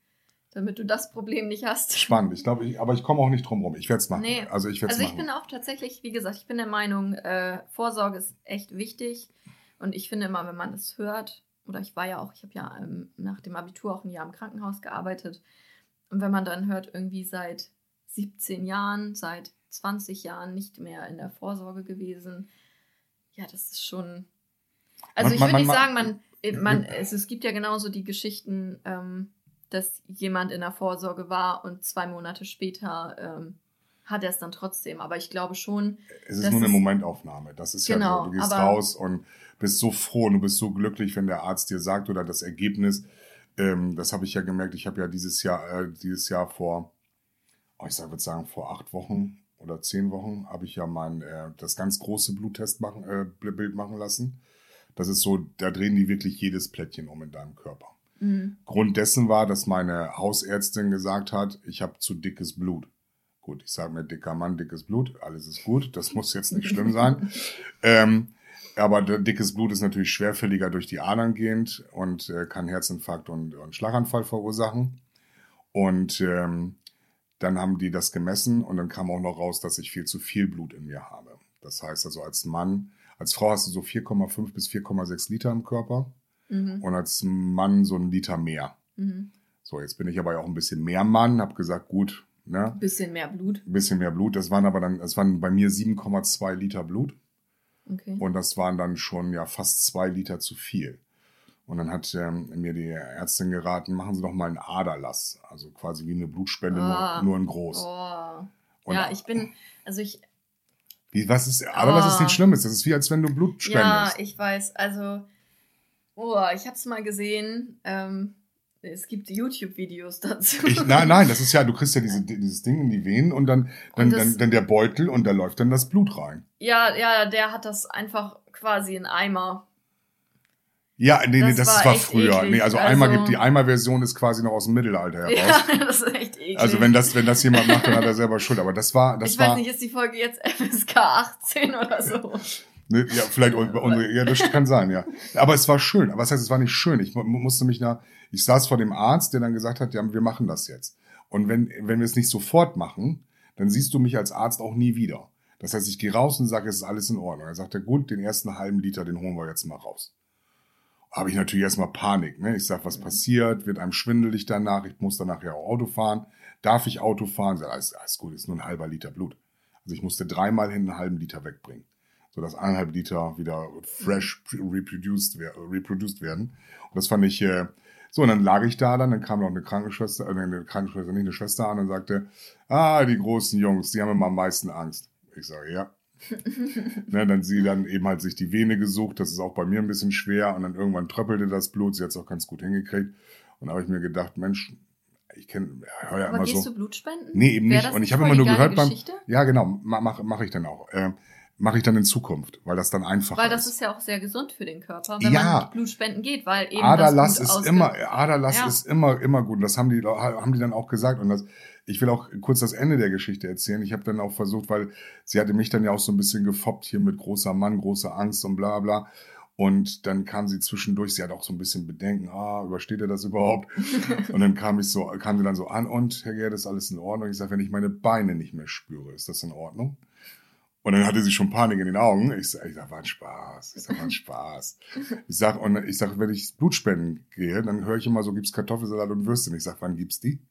damit du das Problem nicht hast. Spannend. Ich glaube, ich, aber ich komme auch nicht drum rum. Ich werde es machen. Nee. Also ich Also ich machen. bin auch tatsächlich, wie gesagt, ich bin der Meinung, äh, Vorsorge ist echt wichtig. Und ich finde immer, wenn man es hört, oder ich war ja auch, ich habe ja ähm, nach dem Abitur auch ein Jahr im Krankenhaus gearbeitet. Und wenn man dann hört, irgendwie seit 17 Jahren, seit 20 Jahren nicht mehr in der Vorsorge gewesen, ja, das ist schon. Also Man- ich will nicht sagen, man, äh, man, es, es gibt ja genauso die Geschichten, ähm, dass jemand in der Vorsorge war und zwei Monate später ähm, hat er es dann trotzdem. Aber ich glaube schon, Es ist nur eine Momentaufnahme. Das ist ja Genau, so. Du gehst raus und bist so froh und du bist so glücklich, wenn der Arzt dir sagt oder das Ergebnis. Ähm, das habe ich ja gemerkt. Ich habe ja dieses Jahr, äh, dieses Jahr vor, oh, ich würde sagen vor acht Wochen oder zehn Wochen habe ich ja mein äh, das ganz große Bluttest machen, äh, Bild machen lassen. Das ist so, da drehen die wirklich jedes Plättchen um in deinem Körper. Mh, Grund dessen war, dass meine Hausärztin gesagt hat, ich habe zu dickes Blut. Gut, ich sage mir, dicker Mann, dickes Blut, alles ist gut, das muss jetzt nicht schlimm sein. Ähm, aber dickes Blut ist natürlich schwerfälliger durch die Adern gehend und äh, kann Herzinfarkt und, und Schlaganfall verursachen. Und ähm, dann haben die das gemessen und dann kam auch noch raus, dass ich viel zu viel Blut in mir habe. Das heißt also als Mann, als Frau hast du so 4,5 bis 4,6 Liter im Körper mhm, und als Mann so ein Liter mehr. mhm. So, jetzt bin ich aber ja auch ein bisschen mehr Mann, habe gesagt, gut, ne, Bisschen mehr Blut. ein bisschen mehr Blut. Das waren aber dann, das waren bei mir 7,2 Liter Blut Okay. und das waren dann schon ja fast zwei Liter zu viel. Und dann hat ähm, mir die Ärztin geraten, machen Sie doch mal einen Aderlass, also quasi wie eine Blutspende, Ah. nur, nur in groß. Oh. Und- Ja, ich bin, also ich, Wie, was ist, Aderlass ist Ah. nichts Schlimmes, das ist wie als wenn du Blut ja, spendest. ich weiß, also, oh, ich habe es mal gesehen. Ähm, es gibt YouTube-Videos dazu. Ich, nein, nein, das ist ja, du kriegst ja diese, dieses Ding in die Venen und dann, dann, Und das- dann, dann der Beutel und da läuft dann das Blut rein. Ja, ja, der hat das einfach quasi in Eimer. Ja, nee, nee, Das das war war, früher. eklig. Nee, also, Also- Eimer gibt die Eimer-Version ist quasi noch aus dem Mittelalter heraus. Ja, das ist echt eklig. Also wenn das, wenn das jemand macht, dann hat er selber Schuld. Aber das war, das ich war, weiß nicht, ist die Folge jetzt FSK 18 oder so? Ne, ja, vielleicht un- unsere, ja, das kann sein, ja. Aber es war schön. Aber was heißt, es war nicht schön. Ich mu- musste mich da, ich saß vor dem Arzt, der dann gesagt hat, ja, wir machen das jetzt. Und wenn, wenn wir es nicht sofort machen, dann siehst du mich als Arzt auch nie wieder. Das heißt, ich gehe raus und sage, es ist alles in Ordnung. Er sagt, er, gut, den ersten halben Liter, den holen wir jetzt mal raus. Habe ich natürlich erstmal Panik. Ne? Ich sag, was passiert? Wird einem schwindelig danach? Ich muss danach ja auch Auto fahren. Darf ich Auto fahren? Sag, alles, alles gut, ist nur ein halber Liter Blut. Also ich musste dreimal hin einen halben Liter wegbringen, sodass eineinhalb Liter wieder fresh reproduced, reproduced werden. Und das fand ich äh, so. Und dann lag ich da, dann, dann kam noch eine Krankenschwester, äh, eine Krankenschwester, nicht eine Schwester an und sagte, ah, die großen Jungs, die haben immer am meisten Angst. Ich sage, ja, ne, dann sie dann eben halt sich die Vene gesucht, das ist auch bei mir ein bisschen schwer und dann irgendwann tröppelte das Blut, sie hat es auch ganz gut hingekriegt und da habe ich mir gedacht, Mensch, ich kenne, hör ja Aber immer gehst so. du Blut spenden? Nee, eben Wär nicht. Und ich habe immer nur gehört beim. Ja, genau, mache mach ich dann auch. Ähm, mache ich dann in Zukunft, weil das dann einfacher Weil das ist. ist ja auch sehr gesund für den Körper, wenn Ja. man Blut spenden geht, weil eben Aderlass das Blut ist immer, Aderlass Ja. ist immer, immer gut. Und das haben die, haben die dann auch gesagt. Und das, ich will auch kurz das Ende der Geschichte erzählen. Ich habe dann auch versucht, weil sie hatte mich dann ja auch so ein bisschen gefoppt hier mit großer Mann, großer Angst und bla bla. Und dann kam sie zwischendurch, sie hat auch so ein bisschen Bedenken, ah, übersteht er das überhaupt? und dann kam ich so, kam sie dann so an und Herr Gerd, ist alles in Ordnung? Ich sage, wenn ich meine Beine nicht mehr spüre, ist das in Ordnung? Und dann hatte sie schon Panik in den Augen. Ich sag, ich sag, war ein Spaß. Ich sag, war ein Spaß. Ich sag, und ich sag, wenn ich Blutspenden gehe, dann höre ich immer so, gibt's Kartoffelsalat und Würstchen. Ich sag, wann gibt's die?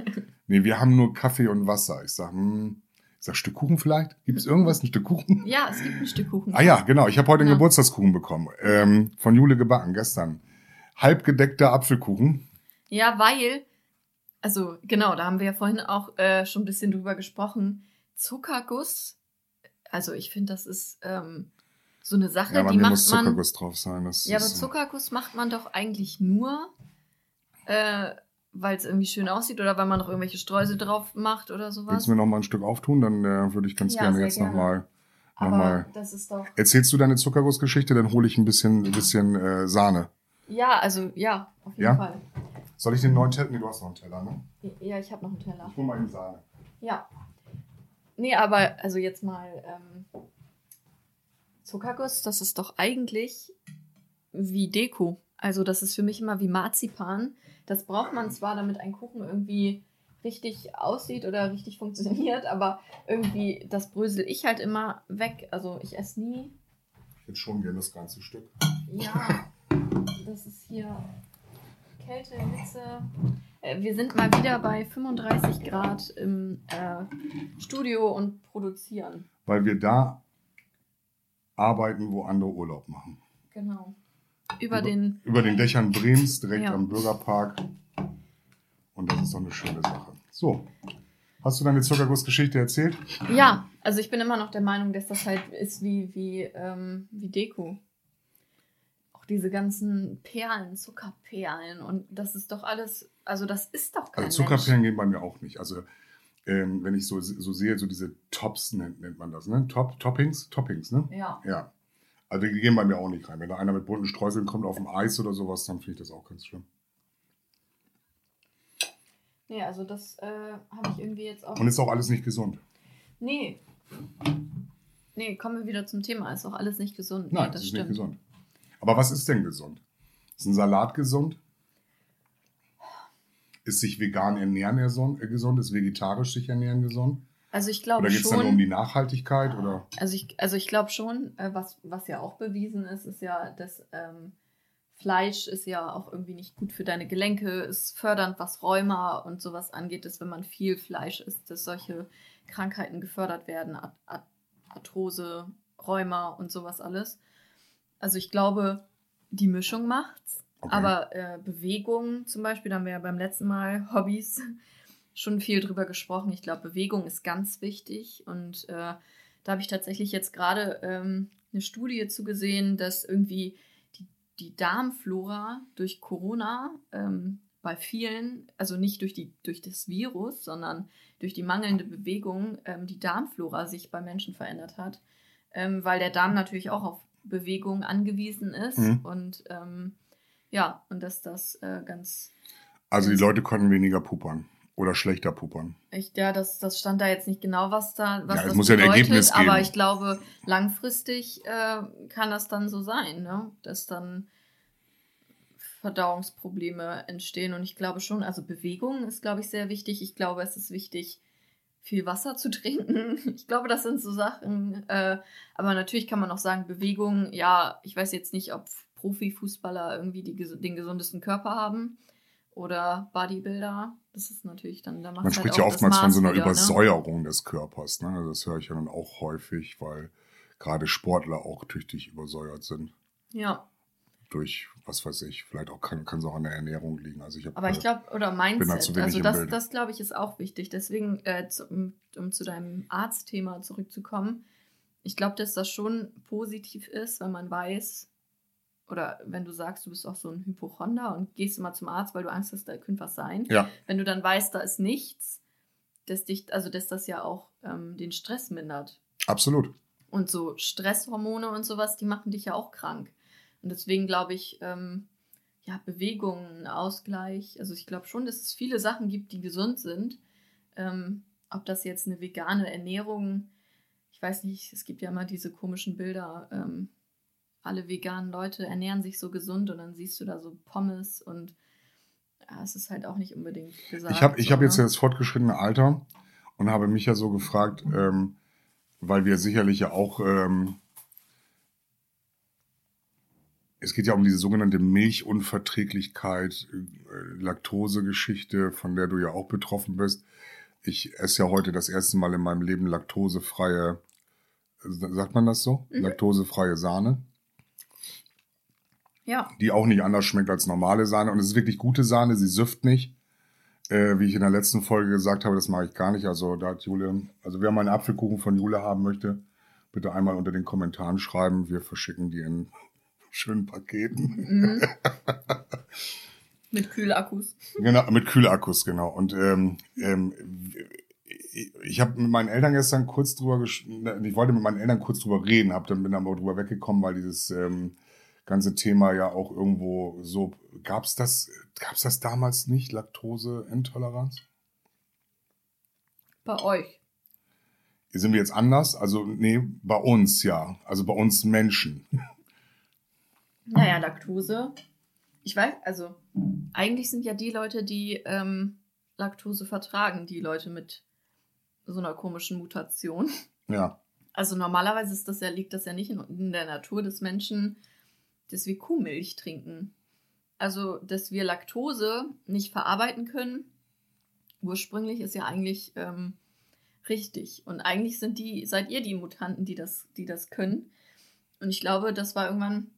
nee, wir haben nur Kaffee und Wasser. Ich sag, hm, ich sag, Stück Kuchen vielleicht? Gibt's irgendwas, ein Stück Kuchen? Ja, es gibt ein Stück Kuchen. Ah ja, genau. Ich habe heute einen Ja. Geburtstagskuchen bekommen. Ähm, von Jule gebacken, gestern. Halbgedeckter Apfelkuchen. Ja, weil, also genau, da haben wir ja vorhin auch äh, schon ein bisschen drüber gesprochen. Zuckerguss, also ich finde, das ist ähm, so eine Sache, Ja, die macht muss man. Zuckerguss drauf sein. Das Ja, aber Zuckerguss macht man doch eigentlich nur, äh, weil es irgendwie schön aussieht oder weil man noch irgendwelche Streusel drauf macht oder Willst sowas. du mir noch mal ein Stück auftun? Dann äh, würde ich ganz Ja, gerne jetzt gerne. nochmal. Aber nochmal. das ist doch. Erzählst du deine Zuckergussgeschichte? Dann hole ich ein bisschen, ein bisschen äh, Sahne. Ja, also ja, auf jeden Ja? Fall. Soll ich den neuen Teller? Nee, du hast noch einen Teller, ne? Ja, ich habe noch einen Teller. Ich hole mal die Sahne. Ja. Nee, aber also jetzt mal ähm, Zuckerguss, das ist doch eigentlich wie Deko. Also das ist für mich immer wie Marzipan. Das braucht man zwar, damit ein Kuchen irgendwie richtig aussieht oder richtig funktioniert, aber irgendwie, das brösel ich halt immer weg. Also ich esse nie. Ich hätte schon gerne das ganze Stück. Ja, das ist hier Kälte, Hitze. Äh, Wir sind mal wieder bei 35 Grad im äh, Studio und produzieren. Weil wir da arbeiten, wo andere Urlaub machen. Genau. Über den. Über den Dächern Brems, direkt Ja. am Bürgerpark. Und das ist doch eine schöne Sache. So. Hast du deine Zuckergussgeschichte erzählt? Ja, also ich bin immer noch der Meinung, dass das halt ist wie, wie, ähm, wie Deko. Auch diese ganzen Perlen, Zuckerperlen und das ist doch alles, also das ist doch kein Also Zuckerperlen gehen bei mir auch nicht. Also ähm, wenn ich so, so sehe, so diese Tops nennt, nennt man das, ne? Top, Toppings? Toppings, ne? Mensch. Ja. Ja. Also die gehen bei mir auch nicht rein. Wenn da einer mit bunten Streuseln kommt auf dem Eis oder sowas, dann finde ich das auch ganz schlimm. Nee, also das äh, habe ich irgendwie jetzt auch. Und ist auch alles nicht gesund. Nee. Nee, kommen wir wieder zum Thema. Ist auch alles nicht gesund. Nein, nee, das ist nicht gesund. Aber was ist denn gesund? Ist ein Salat gesund? Ist sich vegan ernähren äh, gesund? Ist vegetarisch sich ernähren gesund? Also ich glaube Oder geht es dann schon. um die Nachhaltigkeit? Oder? Also ich, also ich glaube schon, äh, was, was ja auch bewiesen ist, ist ja, dass ähm, Fleisch ist ja auch irgendwie nicht gut für deine Gelenke, ist fördernd, was Rheuma und sowas angeht, dass wenn man viel Fleisch isst, dass solche Krankheiten gefördert werden, Art Art Arthrose, Rheuma und sowas alles. Also ich glaube, die Mischung macht's. Okay. Aber äh, Bewegung zum Beispiel, da haben wir ja beim letzten Mal Hobbys schon viel drüber gesprochen. Ich glaube, Bewegung ist ganz wichtig und äh, da habe ich tatsächlich jetzt gerade ähm, eine Studie zugesehen, dass irgendwie die, die Darmflora durch Corona ähm, bei vielen, also nicht durch, die, durch das Virus, sondern durch die mangelnde Bewegung, ähm, die Darmflora sich bei Menschen verändert hat, ähm, weil der Darm natürlich auch auf Bewegung angewiesen ist Mhm. und ähm, ja, und dass das äh, ganz Also die Leute konnten weniger pupern oder schlechter pupern. Ich, ja, das, das stand da jetzt nicht genau, was da was Ja, es das muss ja ein bedeutet, Ergebnis geben. aber ich glaube, langfristig äh, kann das dann so sein, ne? dass dann Verdauungsprobleme entstehen. Und ich glaube schon, also Bewegung ist, glaube ich, sehr wichtig. Ich glaube, es ist wichtig, viel Wasser zu trinken. Ich glaube, das sind so Sachen. Äh, aber natürlich kann man auch sagen, Bewegung, ja, ich weiß jetzt nicht, ob Profifußballer irgendwie die, den gesundesten Körper haben oder Bodybuilder. Das ist natürlich dann, da Man halt spricht ja oftmals von so einer wieder, ne? Übersäuerung des Körpers. Ne? Das höre ich ja dann auch häufig, weil gerade Sportler auch tüchtig übersäuert sind. Ja, Durch, was weiß ich, vielleicht auch kann es auch an der Ernährung liegen. Also ich hab, aber ich glaube, oder da Mindset, wenig also das, das glaube ich ist auch wichtig. Deswegen, äh, zu, um, um zu deinem Arztthema zurückzukommen, ich glaube, dass das schon positiv ist, wenn man weiß, oder wenn du sagst, du bist auch so ein Hypochonder und gehst immer zum Arzt, weil du Angst hast, da könnte was sein. Ja, Wenn du dann weißt, da ist nichts, dass dich, also dass das ja auch ähm, den Stress mindert. absolut. Und so Stresshormone und sowas, die machen dich ja auch krank. Und deswegen glaube ich, ähm, ja, Bewegung, Ausgleich. Also ich glaube schon, dass es viele Sachen gibt, die gesund sind. Ähm, ob das jetzt eine vegane Ernährung, ich weiß nicht, es gibt ja immer diese komischen Bilder, ähm, alle veganen Leute ernähren sich so gesund und dann siehst du da so Pommes und ja, es ist halt auch nicht unbedingt gesagt. Ich habe ich hab jetzt ne? das fortgeschrittene Alter und habe mich ja so gefragt, ähm, weil wir sicherlich ja auch, ähm, es geht ja um diese sogenannte Milchunverträglichkeit, äh, Laktosegeschichte, von der du ja auch betroffen bist. Ich esse ja heute das erste Mal in meinem Leben laktosefreie, sagt man das so? Mhm. Laktosefreie Sahne Ja, die auch nicht anders schmeckt als normale Sahne. Und es ist wirklich gute Sahne, sie süfft nicht. Äh, wie ich in der letzten Folge gesagt habe, das mache ich gar nicht. Also da hat Jule, also wer mal einen Apfelkuchen von Jule haben möchte, bitte einmal unter den Kommentaren schreiben. Wir verschicken die in schönen Paketen. mhm. mit Kühlakkus. Genau, mit Kühlakkus, genau. Und ähm, ähm, ich habe mit meinen Eltern gestern kurz drüber, gesch ich wollte mit meinen Eltern kurz drüber reden, habe dann bin aber drüber weggekommen, weil dieses ähm, ganze Thema ja auch irgendwo so gab's das, gab's das damals nicht Laktoseintoleranz? Bei euch. Sind wir jetzt anders? Also nee, bei uns ja, also bei uns Menschen. Naja, Laktose Ich weiß, also eigentlich sind ja die Leute, die ähm, Laktose vertragen, die Leute mit so einer komischen Mutation. Ja. Also normalerweise ist das ja, liegt das ja nicht in, in der Natur des Menschen, dass wir Kuhmilch trinken. Also, dass wir Laktose nicht verarbeiten können, ursprünglich ist ja eigentlich ähm, richtig. Und eigentlich sind die, seid ihr die Mutanten, die das, die das können. Und ich glaube, das war irgendwann.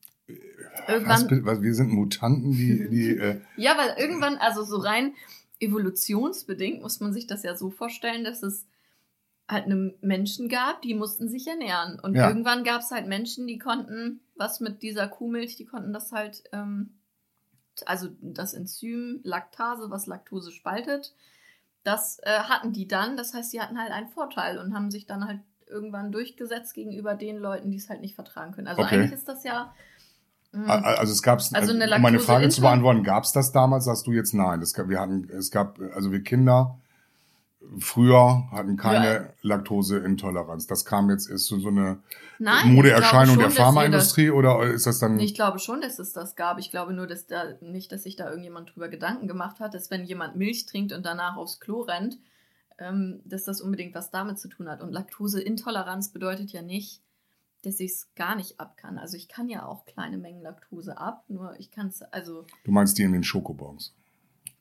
Was, was, wir sind Mutanten, die. die äh ja, weil irgendwann, also so rein evolutionsbedingt, muss man sich das ja so vorstellen, dass es halt eine Menschen gab, die mussten sich ernähren. Und Ja. irgendwann gab es halt Menschen, die konnten was mit dieser Kuhmilch, die konnten das halt, ähm, also das Enzym Laktase, was Laktose spaltet, das äh, hatten die dann. Das heißt, die hatten halt einen Vorteil und haben sich dann halt irgendwann durchgesetzt gegenüber den Leuten, die es halt nicht vertragen können. Also Okay. eigentlich ist das ja. Mh, A- Also es gab, Also eine um meine Frage zu beantworten, gab es das damals? Sagst du jetzt nein? Das gab, wir hatten, es gab, also wir Kinder früher hatten keine Ja. Laktoseintoleranz. Das kam jetzt ist so, eine Nein, Modeerscheinung der schon, ihr Pharmaindustrie oder ist das dann? Ich glaube schon, dass es das gab. Ich glaube nur, dass da nicht, dass sich da irgendjemand drüber Gedanken gemacht hat, dass wenn jemand Milch trinkt und danach aufs Klo rennt, ähm, dass das unbedingt was damit zu tun hat. Und Laktoseintoleranz bedeutet ja nicht, dass ich es gar nicht ab kann. Also ich kann ja auch kleine Mengen Laktose ab, nur ich kann es, also Du meinst die in den Schokobons?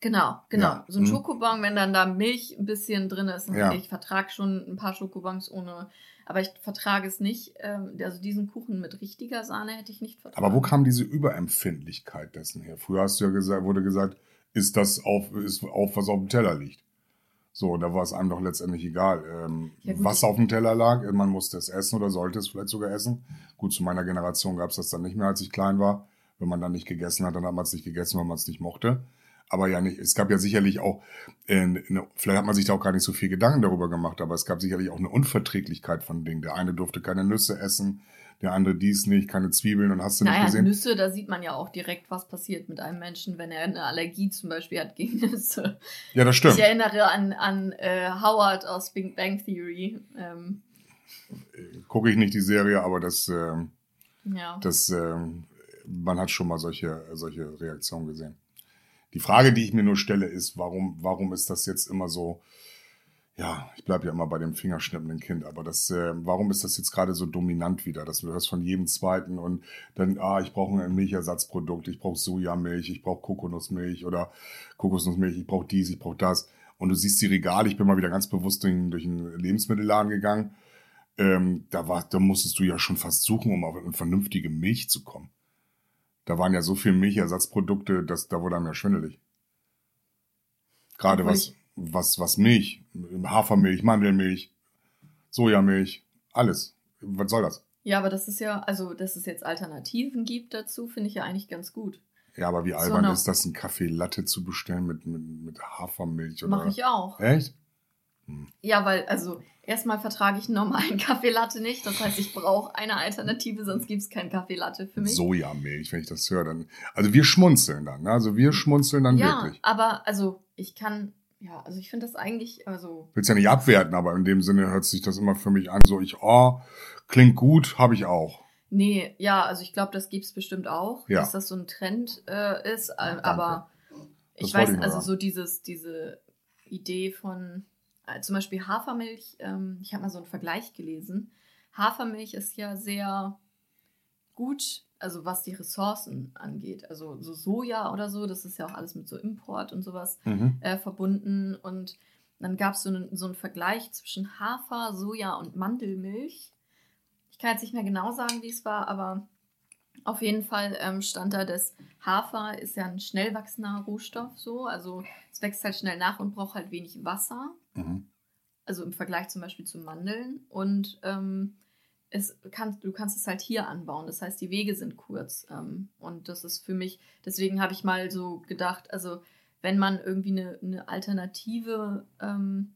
Genau, genau. Ja, So ein mhm. Schokobon, wenn dann da Milch ein bisschen drin ist. Ja. Ich vertrage schon ein paar Schokobons ohne, aber ich vertrage es nicht. Ähm, also diesen Kuchen mit richtiger Sahne hätte ich nicht vertragen. Aber wo kam diese Überempfindlichkeit dessen her? Früher hast du ja gesagt, wurde gesagt, ist das auf, ist auf, was auf dem Teller liegt. So, da war es einem doch letztendlich egal, ähm, Ja, was auf dem Teller lag. Man musste es essen oder sollte es vielleicht sogar essen. Gut, zu meiner Generation gab es das dann nicht mehr, als ich klein war. Wenn man dann nicht gegessen hat, dann hat man es nicht gegessen, weil man es nicht mochte. Aber ja nicht, es gab ja sicherlich auch, äh, eine, vielleicht hat man sich da auch gar nicht so viel Gedanken darüber gemacht, aber es gab sicherlich auch eine Unverträglichkeit von Dingen. Der eine durfte keine Nüsse essen, der andere dies nicht, keine Zwiebeln und hast du Naja, nicht gesehen. Nüsse, da sieht man ja auch direkt, was passiert mit einem Menschen, wenn er eine Allergie zum Beispiel hat gegen Nüsse. Ja, das stimmt. Ich erinnere an, an äh, Howard aus Big Bang Theory. Ähm, gucke ich nicht die Serie, aber das, ähm, ja. das, ähm, man hat schon mal solche, solche Reaktionen gesehen. Die Frage, die ich mir nur stelle, ist, warum, warum ist das jetzt immer so, ja, ich bleibe ja immer bei dem fingerschnippenden Kind, aber das, äh, warum ist das jetzt gerade so dominant wieder? Das du hörst von jedem zweiten und dann, ah, ich brauche ein Milchersatzprodukt, ich brauche Sojamilch, ich brauche Kokosnussmilch oder Kokosnussmilch, ich brauche dies, ich brauche das. Und du siehst die Regale, ich bin mal wieder ganz bewusst durch, durch einen Lebensmittelladen gegangen. Ähm, da, war, da musstest du ja schon fast suchen, um auf eine vernünftige Milch zu kommen. Da waren ja so viele Milchersatzprodukte, dass da wurde einem ja schwindelig. Gerade was, was, was Milch, Hafermilch, Mandelmilch, Sojamilch, alles. Was soll das? ja, aber das ist ja, also, dass es jetzt Alternativen gibt dazu, finde ich ja eigentlich ganz gut. Ja, aber wie So albern eine- ist das, einen Kaffee Latte zu bestellen mit, mit, mit Hafermilch oder Mache ich auch. Echt? Ja, weil, also, erstmal vertrage ich einen normalen Kaffeelatte nicht. Das heißt, ich brauche eine Alternative, sonst gibt es keinen Kaffeelatte für mich. Sojamilch, wenn ich das höre, dann. Also wir schmunzeln dann, ne? Also wir schmunzeln dann ja, wirklich. aber, also, ich kann, ja, also, ich finde das eigentlich, also, Will's ja nicht abwerten, aber in dem Sinne hört sich das immer für mich an, so ich, oh, klingt gut, habe ich auch. nee, ja, also, ich glaube, das gibt es bestimmt auch, Ja. dass das so ein Trend äh, ist. äh, danke. aber ich weiß, ich also, so dieses, diese Idee von, äh, zum Beispiel Hafermilch, ähm, ich habe mal so einen Vergleich gelesen. Hafermilch ist ja sehr gut, also was die Ressourcen angeht. Also so Soja oder so, das ist ja auch alles mit so Import und sowas Mhm. äh, verbunden. Und dann gab es so einen, so einen Vergleich zwischen Hafer, Soja und Mandelmilch. Ich kann jetzt nicht mehr genau sagen, wie es war, aber auf jeden Fall ähm, stand da, dass Hafer ist ja ein schnell wachsender Rohstoff so. Also es wächst halt schnell nach und braucht halt wenig Wasser. Mhm. Also im Vergleich zum Beispiel zu Mandeln. Und ähm, es kann, du kannst es halt hier anbauen. Das heißt, die Wege sind kurz. Ähm, und das ist für mich, deswegen habe ich mal so gedacht, also wenn man irgendwie eine, eine Alternative ähm,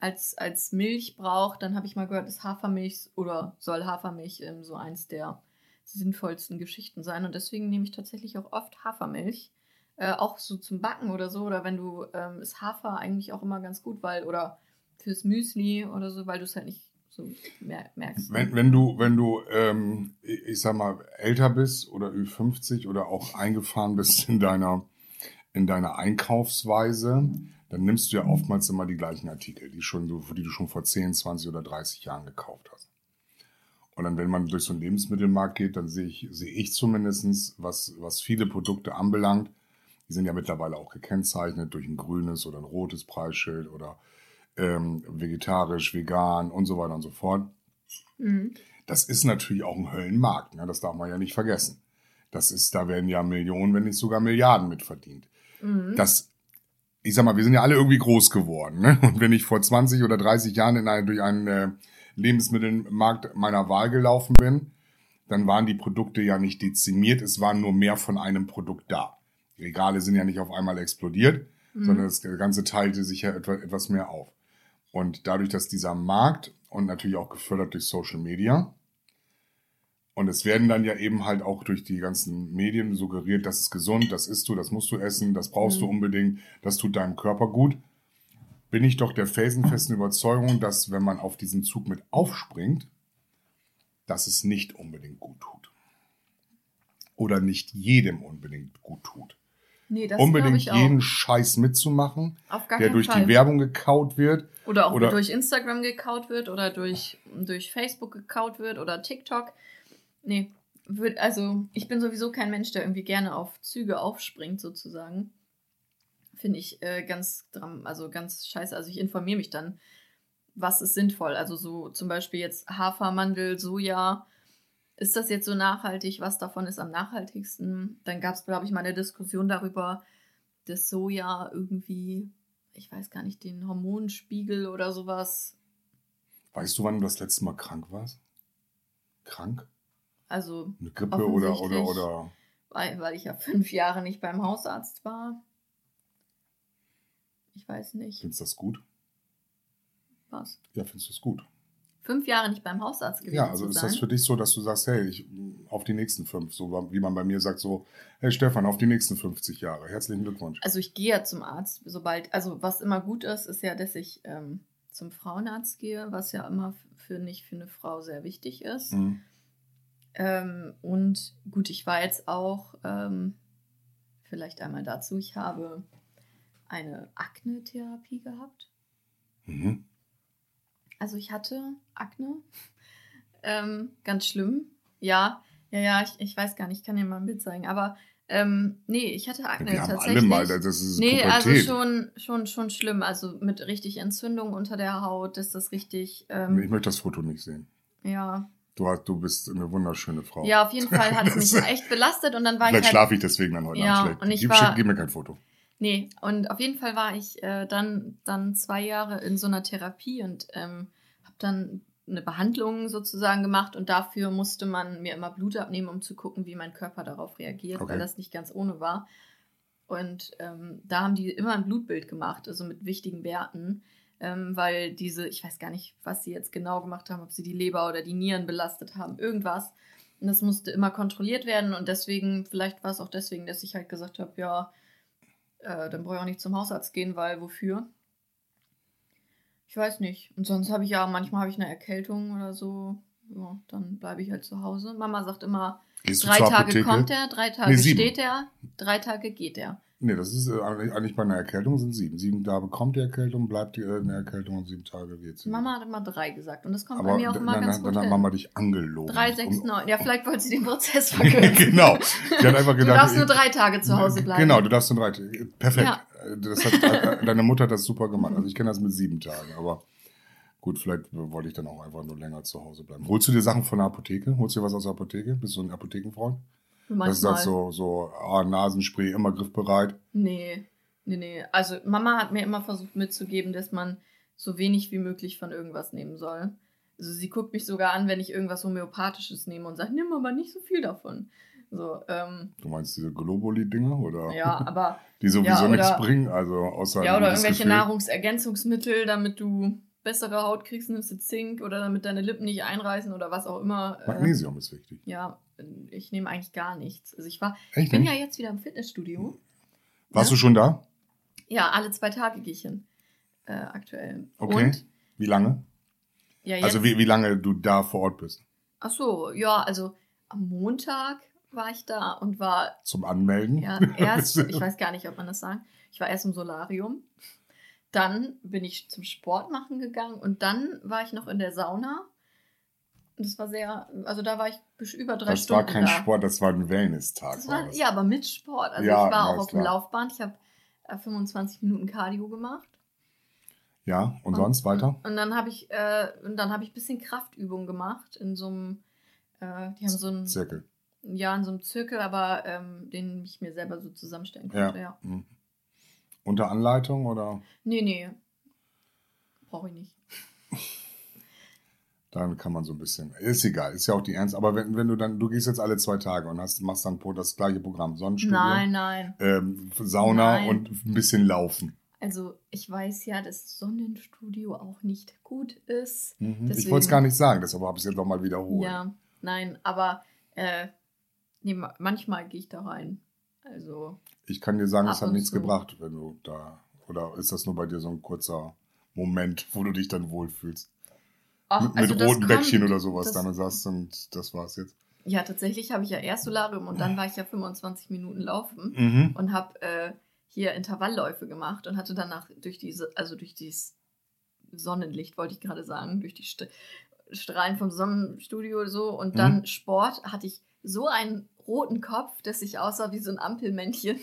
als, als Milch braucht, dann habe ich mal gehört, dass Hafermilch oder soll Hafermilch ähm, so eins der sinnvollsten Geschichten sein. Und deswegen nehme ich tatsächlich auch oft Hafermilch. Äh, auch so zum Backen oder so. Oder wenn du, ähm, ist Hafer eigentlich auch immer ganz gut, weil, oder fürs Müsli oder so, weil du es halt nicht So mer merkst du. Wenn, wenn du, wenn du, ähm, ich sag mal, älter bist oder Ü50 oder auch eingefahren bist in deiner, in deiner Einkaufsweise, dann nimmst du ja oftmals immer die gleichen Artikel, die, schon, die du schon vor 10, 20 oder 30 Jahren gekauft hast. Und dann, wenn man durch so einen Lebensmittelmarkt geht, dann sehe ich, sehe ich zumindestens, was, was viele Produkte anbelangt, die sind ja mittlerweile auch gekennzeichnet durch ein grünes oder ein rotes Preisschild oder ähm, vegetarisch, vegan und so weiter und so fort. Mhm. Das ist natürlich auch ein Höllenmarkt, ne? das darf man ja nicht vergessen. Das ist, da werden ja Millionen, wenn nicht sogar Milliarden mit verdient. Mhm. Das, ich sag mal, wir sind ja alle irgendwie groß geworden. Ne? Und wenn ich vor 20 oder 30 Jahren in ein, durch einen äh, Lebensmittelmarkt meiner Wahl gelaufen bin, dann waren die Produkte ja nicht dezimiert, es waren nur mehr von einem Produkt da. Die Regale sind ja nicht auf einmal explodiert, Mhm. sondern das Ganze teilte sich ja etwa, etwas mehr auf. Und dadurch, dass dieser Markt und natürlich auch gefördert durch Social Media, und es werden dann ja eben halt auch durch die ganzen Medien suggeriert, das ist gesund, das isst du, das musst du essen, das brauchst du Mhm. unbedingt, das tut deinem Körper gut. Bin ich doch der felsenfesten Überzeugung, dass wenn man auf diesen Zug mit aufspringt, dass es nicht unbedingt gut tut. Oder nicht jedem unbedingt gut tut. Nee, unbedingt jeden Scheiß mitzumachen, der durch Fall. die Werbung gekaut wird. Oder auch oder- durch Instagram gekaut wird oder durch, durch Facebook gekaut wird oder TikTok. Nee, würd, also ich bin sowieso kein Mensch, der irgendwie gerne auf Züge aufspringt, sozusagen. Finde ich äh, ganz, also ganz scheiße. Also ich informiere mich dann, was ist sinnvoll. Also so zum Beispiel jetzt Hafer, Mandel, Soja. Ist das jetzt so nachhaltig? Was davon ist am nachhaltigsten? Dann gab es, glaube ich, mal eine Diskussion darüber, dass Soja irgendwie, ich weiß gar nicht, den Hormonspiegel oder sowas. Weißt du, wann du das letzte Mal krank warst? Krank? Also, Eine Grippe oder, oder, oder. weil, weil ich ja fünf Jahre nicht beim Hausarzt war. Ich weiß nicht, Findest du das gut? was. Ja, findest du das gut? Fünf Jahre nicht beim Hausarzt gewesen Ja, also ist das für dich so, dass du sagst, hey, ich, auf die nächsten fünf, so wie man bei mir sagt, so, hey Stefan, auf die nächsten 50 Jahre. Herzlichen Glückwunsch. also ich gehe ja zum Arzt, sobald, also was immer gut ist, ist ja, dass ich ähm, zum Frauenarzt gehe, was ja immer für nicht für eine Frau sehr wichtig ist. Mhm. Ähm, und gut, ich war jetzt auch, ähm, vielleicht einmal dazu, ich habe eine Akne-Therapie gehabt. Mhm. Also ich hatte Akne. Ähm, ganz schlimm. Ja, ja, ja, ich, ich weiß gar nicht, ich kann dir mal ein Bild zeigen. Aber ähm, nee, ich hatte Akne Wir haben alle tatsächlich. mal, das ist nee, also Pubertät. schon, schon, schon schlimm. Also mit richtig Entzündung unter der Haut, dass das richtig, ähm, ich möchte das Foto nicht sehen. ja. Du, hast- du bist eine wunderschöne Frau. Ja, auf jeden Fall hat es mich echt belastet und dann war ich Vielleicht halt schlafe ich deswegen dann heute Ja, Abend schlecht. und ich gib, war- gib mir kein Foto. Nee, und auf jeden Fall war ich äh, dann, dann zwei Jahre in so einer Therapie und ähm, habe dann eine Behandlung sozusagen gemacht und dafür musste man mir immer Blut abnehmen, um zu gucken, wie mein Körper darauf reagiert, Okay. weil das nicht ganz ohne war. Und ähm, da haben die immer ein Blutbild gemacht, also mit wichtigen Werten, ähm, weil diese, ich weiß gar nicht, was sie jetzt genau gemacht haben, ob sie die Leber oder die Nieren belastet haben, irgendwas. Und das musste immer kontrolliert werden und deswegen, vielleicht war es auch deswegen, dass ich halt gesagt habe, ja, äh, dann brauche ich auch nicht zum Hausarzt gehen, weil wofür? Ich weiß nicht. Und sonst habe ich ja, manchmal habe ich eine Erkältung oder so. Ja, dann bleibe ich halt zu Hause. Mama sagt immer, drei Tage Apotheke? kommt er, drei Tage Nee, steht er, drei Tage geht er. Nee, das ist äh, eigentlich bei einer Erkältung sind sieben. Sieben Tage kommt die Erkältung, bleibt die, äh, eine Erkältung und sieben Tage geht's. wieder. Mama hat immer drei gesagt und das kommt Aber bei mir auch dann, immer dann, ganz dann gut hat hin. Mama dich angelogen. Drei, sechs, neun. Ja, vielleicht wollte sie den Prozess verkürzen. genau. Die hat einfach Du gedacht, darfst nur ich- drei Tage zu Hause bleiben. Genau, du darfst nur drei. Perfekt. Ja. Hat, äh, deine Mutter hat das super gemacht. Also ich kenne das mit sieben Tagen, aber gut, vielleicht wollte ich dann auch einfach nur länger zu Hause bleiben. Holst du dir Sachen von der Apotheke? Holst du dir was aus der Apotheke? Bist du ein Apothekenfreund? Das ist Manchmal. das so, so ah, Nasenspray, immer griffbereit. Nee, nee, nee. Also Mama hat mir immer versucht mitzugeben, dass man so wenig wie möglich von irgendwas nehmen soll. Also sie guckt mich sogar an, wenn ich irgendwas Homöopathisches nehme und sagt, nimm aber nicht so viel davon. So, ähm, Du meinst diese Globuli-Dinger? Oder? ja, aber Die sowieso Ja, oder- nichts bringen, also außer ja, oder irgendwelche Gefühl. Nahrungsergänzungsmittel, damit du bessere Haut kriegst, nimmst du Zink oder damit deine Lippen nicht einreißen oder was auch immer. Äh, Magnesium ist wichtig. ja, ich nehme eigentlich gar nichts. Also ich war, ich Echt bin nicht? ja jetzt wieder im Fitnessstudio. Warst ja. du schon da? Ja, alle zwei Tage gehe ich hin. Äh, aktuell. Okay. Und Wie lange? Ja, jetzt, Also wie, wie lange du da vor Ort bist? ach so, ja, also am Montag war ich da und war Zum Anmelden? ja, erst, ich weiß gar nicht, ob man das sagt, ich war erst im Solarium, dann bin ich zum Sport machen gegangen und dann war ich noch in der Sauna. Und das war sehr, also da war ich über drei das Stunden war kein da. Sport, das war ein Wellness-Tag. Das das. ja, aber mit Sport. Also Ja, ich war auch auf dem klar. Laufband. Ich habe äh, 25 Minuten Cardio gemacht. ja, und sonst weiter? Und dann habe ich, äh, und dann habe ich ein bisschen Kraftübung gemacht in so einem, äh, die haben so einen, Zirkel. ja, in so einem Zirkel, aber ähm, den ich mir selber so zusammenstellen Ja. konnte, ja. Mhm. Unter Anleitung oder? Nee, nee. Brauche ich nicht. Dann kann man so ein bisschen. Ist egal, ist ja auch die Ernst. Aber wenn, wenn du dann, du gehst jetzt alle zwei Tage und hast, machst dann das gleiche Programm, Sonnenstudio, Nein, nein. Ähm, Sauna Nein. und ein bisschen Laufen. Also ich weiß ja, dass Sonnenstudio auch nicht gut ist. Mhm. Ich wollte es gar nicht sagen, deshalb habe ich es jetzt nochmal wiederholt. Ja, nein, aber äh, nee, ma- manchmal gehe ich da rein. Also, Ich kann dir sagen, es hat nichts zu. gebracht, wenn du da. Oder ist das nur bei dir so ein kurzer Moment, wo du dich dann wohlfühlst? Mit also mit roten Bäckchen oder sowas dann und sagst und das war's jetzt. Ja, tatsächlich habe ich ja erst Solarium und dann war ich ja 25 Minuten laufen Mhm. und habe äh, hier Intervallläufe gemacht und hatte danach durch diese, also durch dieses Sonnenlicht, wollte ich gerade sagen, durch die St Strahlen vom Sonnenstudio so und Mhm. dann Sport hatte ich so einen roten Kopf, dass ich aussah wie so ein Ampelmännchen.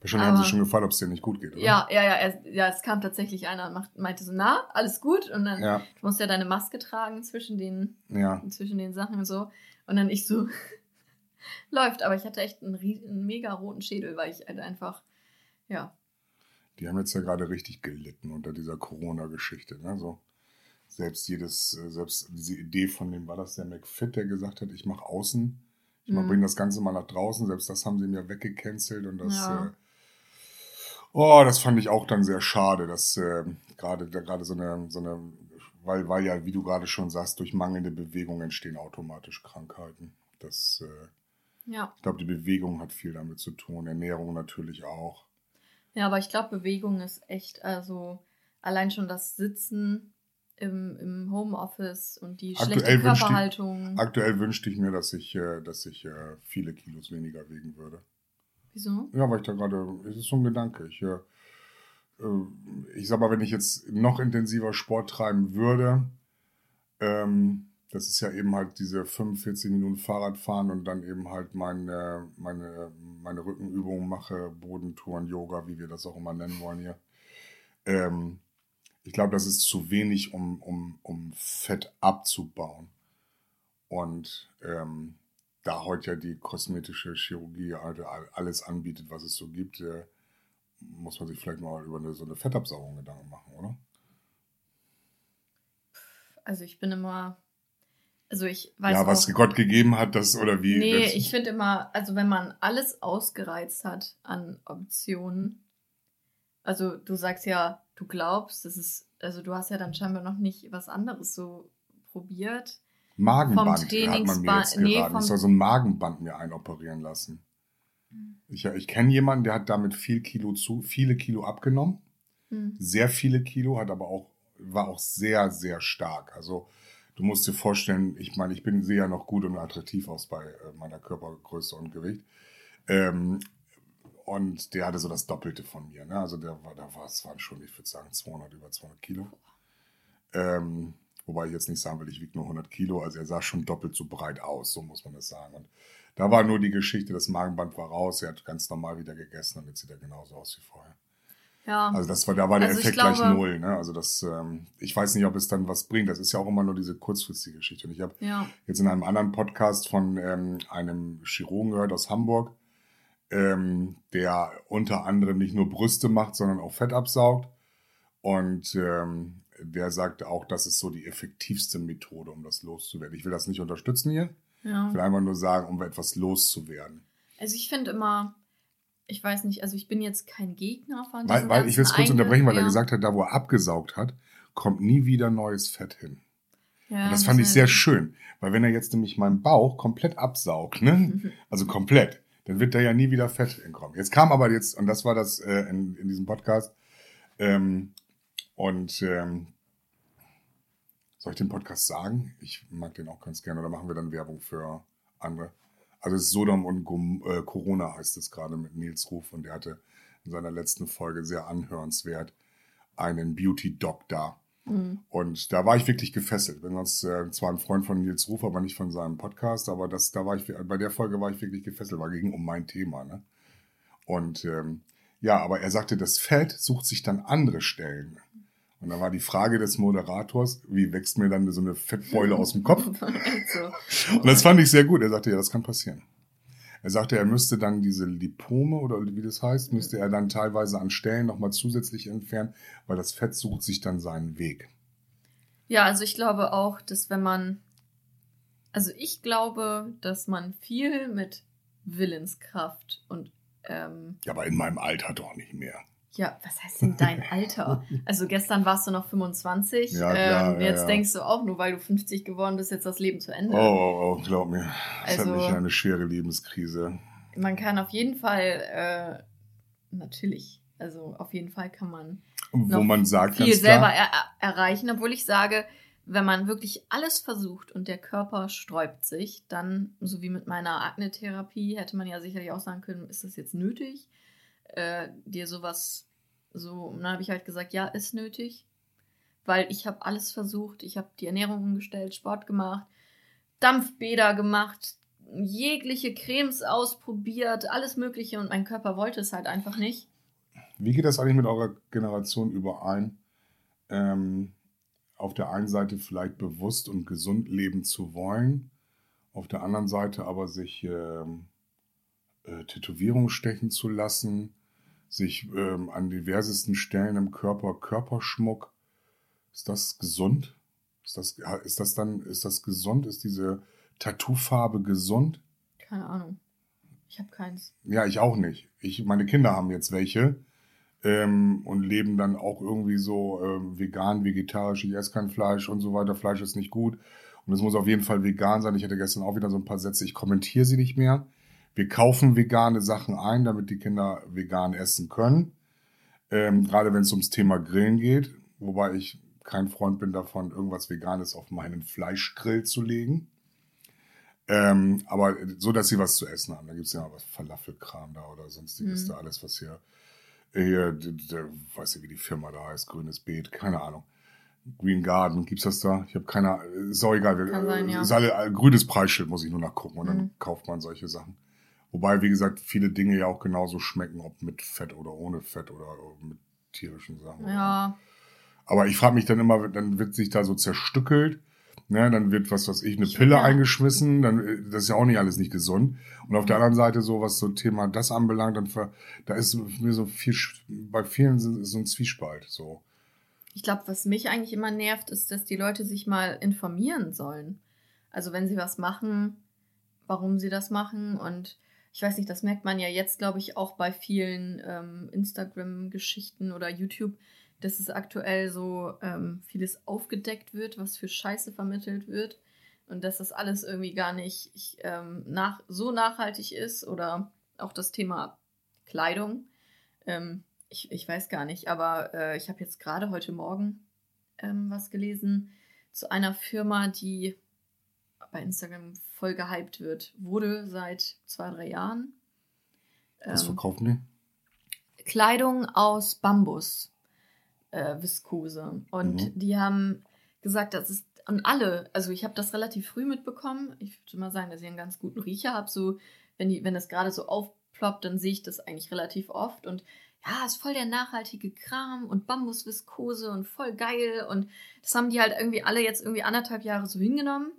Wahrscheinlich haben sie schon gefragt, ob es dir nicht gut geht, oder? Ja, ja, ja, er, ja, es kam tatsächlich einer und macht, meinte so, na, alles gut? Und dann, Ja, du musst ja deine Maske tragen zwischen den, ja. zwischen den Sachen und so. Und dann ich so, läuft. Aber ich hatte echt einen, einen mega roten Schädel, weil ich halt einfach, ja, Die haben jetzt ja gerade richtig gelitten unter dieser Corona-Geschichte. Ne? So, selbst jedes, äh, selbst diese Idee von dem, war das der McFit, der gesagt hat, ich mache außen, ich Mhm. bringe das Ganze mal nach draußen, selbst das haben sie mir weggecancelt und das, Ja. äh, oh, das fand ich auch dann sehr schade, dass äh, gerade gerade so eine, so eine, weil, weil ja, wie du gerade schon sagst, durch mangelnde Bewegung entstehen automatisch Krankheiten. Das, äh, ja. ich glaube, die Bewegung hat viel damit zu tun, Ernährung natürlich auch. Ja, aber ich glaube, Bewegung ist echt, also allein schon das Sitzen im, im Homeoffice und die Aktuell schlechte wünschte ich- Körperhaltung. Aktuell wünschte ich mir, dass ich, äh, dass ich äh, viele Kilos weniger wiegen würde. Wieso? Ja, weil ich da gerade, es ist so ein Gedanke. Ich, äh, ich sag mal, wenn ich jetzt noch intensiver Sport treiben würde, ähm, das ist ja eben halt diese 45 Minuten Fahrradfahren und dann eben halt meine, meine, meine Rückenübungen mache, Bodentouren, Yoga, wie wir das auch immer nennen wollen hier. Ähm, ich glaube, das ist zu wenig, um, um, um Fett abzubauen. Und ähm, da heute ja die kosmetische Chirurgie halt alles anbietet, was es so gibt, äh, muss man sich vielleicht mal über eine, so eine Fettabsaugung Gedanken machen, oder? Also ich bin immer, also ich weiß ja, was auch, Gott gegeben hat, das oder wie. Nee, das, ich finde immer, also wenn man alles ausgereizt hat an Optionen, also du sagst ja, du glaubst, das ist, also du hast ja dann scheinbar noch nicht was anderes so probiert. Magenband vom hat man mir jetzt nee, geraten. vom- ich soll so ein Magenband mir einoperieren lassen. Ich, ich kenne jemanden, der hat damit viel Kilo zu, viele Kilo abgenommen. Hm. sehr viele Kilo, hat aber auch, war auch sehr, sehr stark. Also du musst dir vorstellen, ich meine, ich bin sehe ja noch gut und attraktiv aus bei äh, meiner Körpergröße und Gewicht. Ähm, und der hatte so das Doppelte von mir. Ne? Also der war, da war es waren schon, ich würde sagen, 200, über 200 Kilo. Ähm, wobei ich jetzt nicht sagen will, ich wiege nur 100 Kilo. Also er sah schon doppelt so breit aus, so muss man das sagen. Und da war nur die Geschichte, das Magenband war raus, er hat ganz normal wieder gegessen und jetzt sieht er genauso aus wie vorher. Ja, Also das war, da war der Also Effekt glaube- gleich null. Ne? Also das, ähm, ich weiß nicht, ob es dann was bringt. Das ist ja auch immer nur diese kurzfristige Geschichte. Und ich habe ja, jetzt in einem anderen Podcast von ähm, einem Chirurgen gehört aus Hamburg, ähm, der unter anderem nicht nur Brüste macht, sondern auch Fett absaugt. Und ähm, der sagte auch, das ist so die effektivste Methode, um das loszuwerden. Ich will das nicht unterstützen hier. ja. Ich will einfach nur sagen, um etwas loszuwerden. Also ich finde immer, ich weiß nicht, also ich bin jetzt kein Gegner von Weil, diesen weil ich will es kurz unterbrechen, weil er Eingriffen, gesagt hat, da wo er abgesaugt hat, kommt nie wieder neues Fett hin. ja. Ja, Und das fand ich sehr schön, weil wenn er jetzt nämlich meinen Bauch komplett absaugt, ne? also komplett, dann wird da ja nie wieder Fett hinkommen. Jetzt kam aber jetzt, und das war das äh, in, in diesem Podcast, ähm, und ähm, Soll ich den Podcast sagen? Ich mag den auch ganz gerne. Oder machen wir dann Werbung für andere? Also Sodom und Gom äh, Corona heißt es gerade mit Nils Ruf und der hatte in seiner letzten Folge sehr anhörenswert einen Beauty-Doc da. Mhm. Und da war ich wirklich gefesselt. Bin sonst äh, zwar ein Freund von Nils Ruf, aber nicht von seinem Podcast, aber das, da war ich, bei der Folge war ich wirklich gefesselt, weil ging um mein Thema. Ne? Und ähm, ja, aber er sagte, das Fett sucht sich dann andere Stellen. Und da war die Frage des Moderators, wie wächst mir dann so eine Fettbeule aus dem Kopf? Und das fand ich sehr gut. Er sagte, ja, das kann passieren. Er sagte, er müsste dann diese Lipome oder wie das heißt, müsste er dann teilweise an Stellen nochmal zusätzlich entfernen, weil das Fett sucht sich dann seinen Weg. Ja, also ich glaube auch, dass wenn man, also ich glaube, dass man viel mit Willenskraft und ähm, Ja, aber in meinem Alter doch nicht mehr. Ja, was heißt denn dein Alter? Also gestern warst du noch 25, Ja, klar, ähm, jetzt ja. denkst du auch nur, weil du 50 geworden bist, jetzt das Leben zu Ende. Oh, oh, oh, glaub mir. Das Also- hat mich eine schwere Lebenskrise. Man kann auf jeden Fall, äh, natürlich, also auf jeden Fall kann man Wo man sagt, viel selber er erreichen, obwohl ich sage, wenn man wirklich alles versucht und der Körper sträubt sich, dann, so wie mit meiner Akne-Therapie, hätte man ja sicherlich auch sagen können, ist das jetzt nötig, äh, dir sowas so, und dann habe ich halt gesagt, ja, ist nötig, weil ich habe alles versucht, ich habe die Ernährung umgestellt, Sport gemacht, Dampfbäder gemacht, jegliche Cremes ausprobiert, alles mögliche und mein Körper wollte es halt einfach nicht. Wie geht das eigentlich mit eurer Generation überein? Ähm, auf der einen Seite vielleicht bewusst und gesund leben zu wollen, auf der anderen Seite aber sich ähm, äh, Tätowierungen stechen zu lassen, sich ähm, an diversesten Stellen im Körper Körperschmuck. Ist das gesund? Ist das, ist das dann, ist das gesund? Ist diese Tattoofarbe gesund? Keine Ahnung. Ich habe keins. Ja, ich auch nicht. Ich, meine Kinder haben jetzt welche ähm, und leben dann auch irgendwie so ähm, vegan, vegetarisch. Ich esse kein Fleisch und so weiter. Fleisch ist nicht gut. Und es muss auf jeden Fall vegan sein. Ich hatte gestern auch wieder so ein paar Sätze. Ich kommentiere sie nicht mehr. Wir kaufen vegane Sachen ein, damit die Kinder vegan essen können. Ähm, gerade wenn es ums Thema Grillen geht. Wobei ich kein Freund bin davon, irgendwas Veganes auf meinen Fleischgrill zu legen. Ähm, aber so, dass sie was zu essen haben. Da gibt es ja noch was Falafelkram da oder sonstiges Mhm. da, alles, was hier, hier, d- d- weiß nicht, wie die Firma da heißt, grünes Beet, keine Ahnung. Green Garden, gibt's das da? Ich habe keine ist auch egal. Kann sein, ja. Ist alle, äh, grünes Preisschild muss ich nur nachgucken und dann Mhm. kauft man solche Sachen. Wobei, wie gesagt, viele Dinge ja auch genauso schmecken, ob mit Fett oder ohne Fett oder mit tierischen Sachen. Ja, Aber ich frage mich dann immer, dann wird sich da so zerstückelt, ne, dann wird was, was ich, eine Pille ja- eingeschmissen, dann äh, das ist ja auch nicht alles nicht gesund. Und auf der anderen Seite so, was so Thema das anbelangt, dann ver, da ist mir so viel, bei vielen so ein Zwiespalt, so. ich glaube, was mich eigentlich immer nervt, ist, dass die Leute sich mal informieren sollen. Also wenn sie was machen, warum sie das machen. Und ich weiß nicht, das merkt man ja jetzt, glaube ich, auch bei vielen ähm, Instagram-Geschichten oder YouTube, dass es aktuell so ähm, vieles aufgedeckt wird, was für Scheiße vermittelt wird. Und dass das alles irgendwie gar nicht ich, ähm, nach, so nachhaltig ist oder auch das Thema Kleidung. Ähm, ich, ich weiß gar nicht, aber äh, ich habe jetzt gerade heute Morgen ähm, was gelesen zu einer Firma, die bei Instagram voll gehypt wird, wurde seit zwei, drei Jahren. Was Ähm, verkaufen die? Kleidung aus Bambus, äh, Viskose. Und Mhm. die haben gesagt, das ist und alle, also ich habe das relativ früh mitbekommen. Ich würde mal sagen, dass ich einen ganz guten Riecher habe. So, wenn, die, wenn das gerade so aufploppt, dann sehe ich das eigentlich relativ oft. Und ja, ist voll der nachhaltige Kram und Bambusviskose und voll geil. Und das haben die halt irgendwie alle jetzt irgendwie anderthalb Jahre so hingenommen.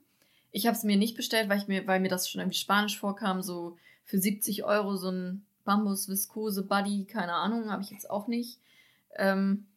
Ich habe es mir nicht bestellt, weil, ich mir, weil mir das schon irgendwie spanisch vorkam, so für 70 Euro so ein Bambus-Viskose-Buddy, keine Ahnung, habe ich jetzt auch nicht. Ähm,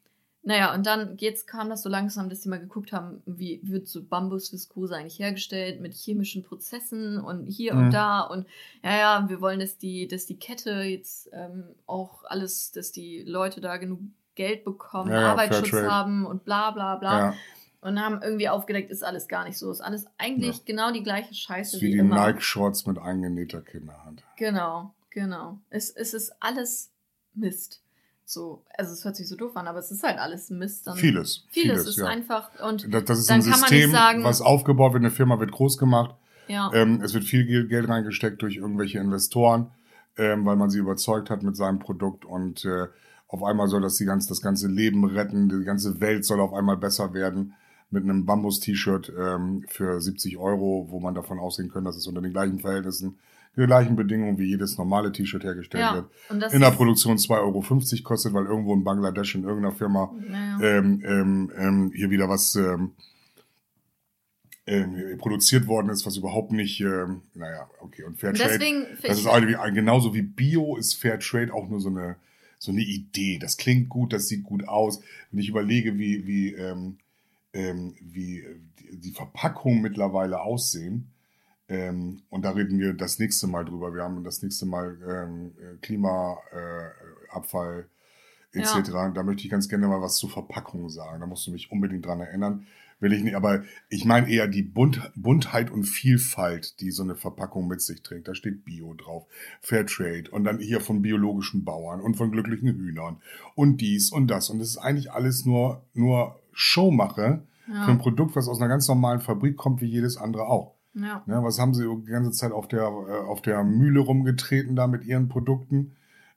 naja, und dann geht's, kam das so langsam, dass die mal geguckt haben, wie wird so Bambus-Viskose eigentlich hergestellt mit chemischen Prozessen und hier Mhm. und da und ja, ja, wir wollen, dass die, dass die Kette jetzt ähm, auch alles, dass die Leute da genug Geld bekommen, Ja, Arbeitsschutz haben und bla bla bla. Ja, Und haben irgendwie aufgedeckt, ist alles gar nicht so. Ist alles eigentlich Ja. genau die gleiche Scheiße ist wie wie, die. Nike-Shorts mit eingenähter Kinderhand. Genau, genau. Es, es ist alles Mist. so, also es hört sich so doof an, aber es ist halt alles Mist. Dann Vieles. Vieles, vieles ist ja. einfach und Das, das ist dann ein kann man nicht System, sagen- was aufgebaut wird, eine Firma wird groß gemacht. ja, Ähm, es wird viel Geld, reingesteckt durch irgendwelche Investoren, ähm, weil man sie überzeugt hat mit seinem Produkt und äh, auf einmal soll das die ganze, das ganze Leben retten, die ganze Welt soll auf einmal besser werden mit einem Bambus-T-Shirt ähm, für 70 Euro, wo man davon ausgehen kann, dass es unter den gleichen Verhältnissen, den gleichen Bedingungen wie jedes normale T-Shirt hergestellt ja. wird. In der Produktion 2,50 Euro kostet, weil irgendwo in Bangladesch in irgendeiner Firma Naja. ähm, ähm, ähm, hier wieder was ähm, ähm, produziert worden ist, was überhaupt nicht, naja, okay, und Fairtrade, deswegen, das ist wie, genauso wie Bio ist Fairtrade auch nur so eine, so eine Idee. Das klingt gut, das sieht gut aus. Wenn ich überlege, wie, wie, ähm, ähm, wie äh, die, Verpackungen mittlerweile aussehen, ähm, und da reden wir das nächste Mal drüber. Wir haben das nächste Mal ähm, äh, Klimaabfall äh, Abfall etc. Da möchte ich ganz gerne mal was zur Verpackung sagen. Da musst du mich unbedingt dran erinnern. Will ich nicht, aber ich meine eher die Bunt, Buntheit und Vielfalt, die so eine Verpackung mit sich trägt. Da steht Bio drauf, Fairtrade und dann hier von biologischen Bauern und von glücklichen Hühnern und dies und das. Und das ist eigentlich alles nur, nur Showmache Ja. für ein Produkt, was aus einer ganz normalen Fabrik kommt, wie jedes andere auch. ja. Ne, was haben sie die ganze Zeit auf der, äh, auf der Mühle rumgetreten da mit ihren Produkten,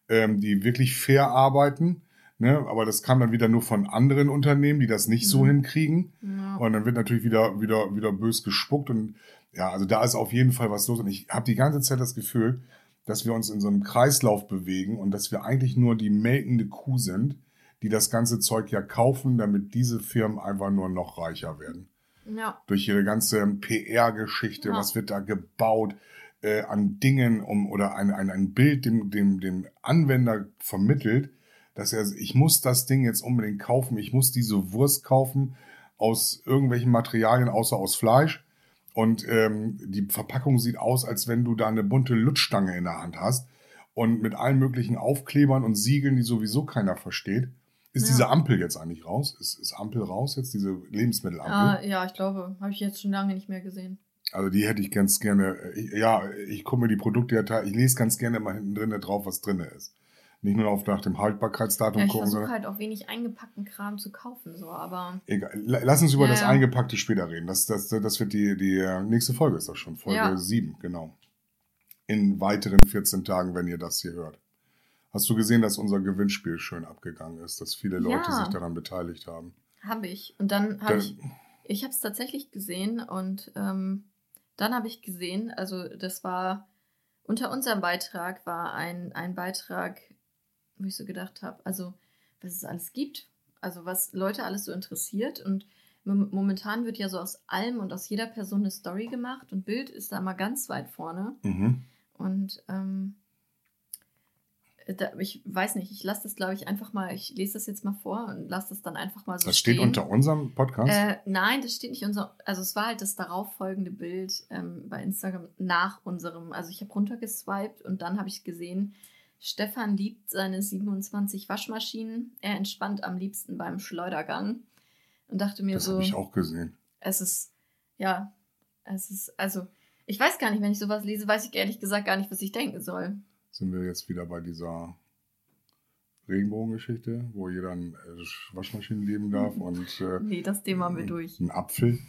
ähm, die wirklich fair arbeiten. Ne? Aber das kam dann wieder nur von anderen Unternehmen, die das nicht so Mhm. hinkriegen. ja. Und dann wird natürlich wieder, wieder, wieder bös gespuckt. Und ja, also da ist auf jeden Fall was los. Und ich habe die ganze Zeit das Gefühl, dass wir uns in so einem Kreislauf bewegen und dass wir eigentlich nur die melkende Kuh sind, die das ganze Zeug ja kaufen, damit diese Firmen einfach nur noch reicher werden ja. durch ihre ganze PR-Geschichte, Ja. was wird da gebaut äh, an Dingen um oder ein, ein, ein Bild dem, dem, dem Anwender vermittelt, dass er, ich muss das Ding jetzt unbedingt kaufen, ich muss diese Wurst kaufen aus irgendwelchen Materialien außer aus Fleisch. Und ähm, die Verpackung sieht aus, als wenn du da eine bunte Lutschstange in der Hand hast und mit allen möglichen Aufklebern und Siegeln, die sowieso keiner versteht. Ist Ja. diese Ampel jetzt eigentlich raus? Ist, ist Ampel raus jetzt, diese Lebensmittelampel? Ah, ja, ich glaube, habe ich jetzt schon lange nicht mehr gesehen. Also die hätte ich ganz gerne, ich, ja, ich gucke mir die Produkte ja, ich lese ganz gerne mal hinten drin drauf, was drin ist. Nicht nur auf nach dem Haltbarkeitsdatum Ja, ich gucken, versuche sondern halt auch wenig eingepackten Kram zu kaufen, so, aber egal. La- Lass uns über Ja, das ja. Eingepackte später reden. Das, das, das wird die, die äh, nächste Folge ist das schon, Folge Ja. 7, genau. In weiteren 14 Tagen, wenn ihr das hier hört. Hast du gesehen, dass unser Gewinnspiel schön abgegangen ist, dass viele Leute Ja. sich daran beteiligt haben? habe ich. Und dann habe ich, ich habe es tatsächlich gesehen und ähm, dann habe ich gesehen, also das war unter unserem Beitrag war ein, ein Beitrag, wo ich so gedacht habe, also was es alles gibt, also was Leute alles so interessiert und mom- momentan wird ja so aus allem und aus jeder Person eine Story gemacht und Bild ist da mal ganz weit vorne Mhm. und ähm, ich weiß nicht, ich lasse das glaube ich einfach mal, ich lese das jetzt mal vor und lasse das dann einfach mal so Das steht stehen. unter unserem Podcast. Äh, nein, das steht nicht unser. Also es war halt das darauffolgende Bild ähm, bei Instagram nach unserem. Also ich habe runtergeswiped und dann habe ich gesehen, Stefan liebt seine 27 Waschmaschinen. Er entspannt am liebsten beim Schleudergang und dachte mir das so, habe ich auch gesehen. es ist ja, es ist also. Ich weiß gar nicht, wenn ich sowas lese, weiß ich ehrlich gesagt gar nicht, was ich denken soll. Sind wir jetzt wieder bei dieser Regenbogengeschichte, wo jeder ein äh, Waschmaschinen leben darf und äh, Nee, das Thema haben wir durch. ein Apfel.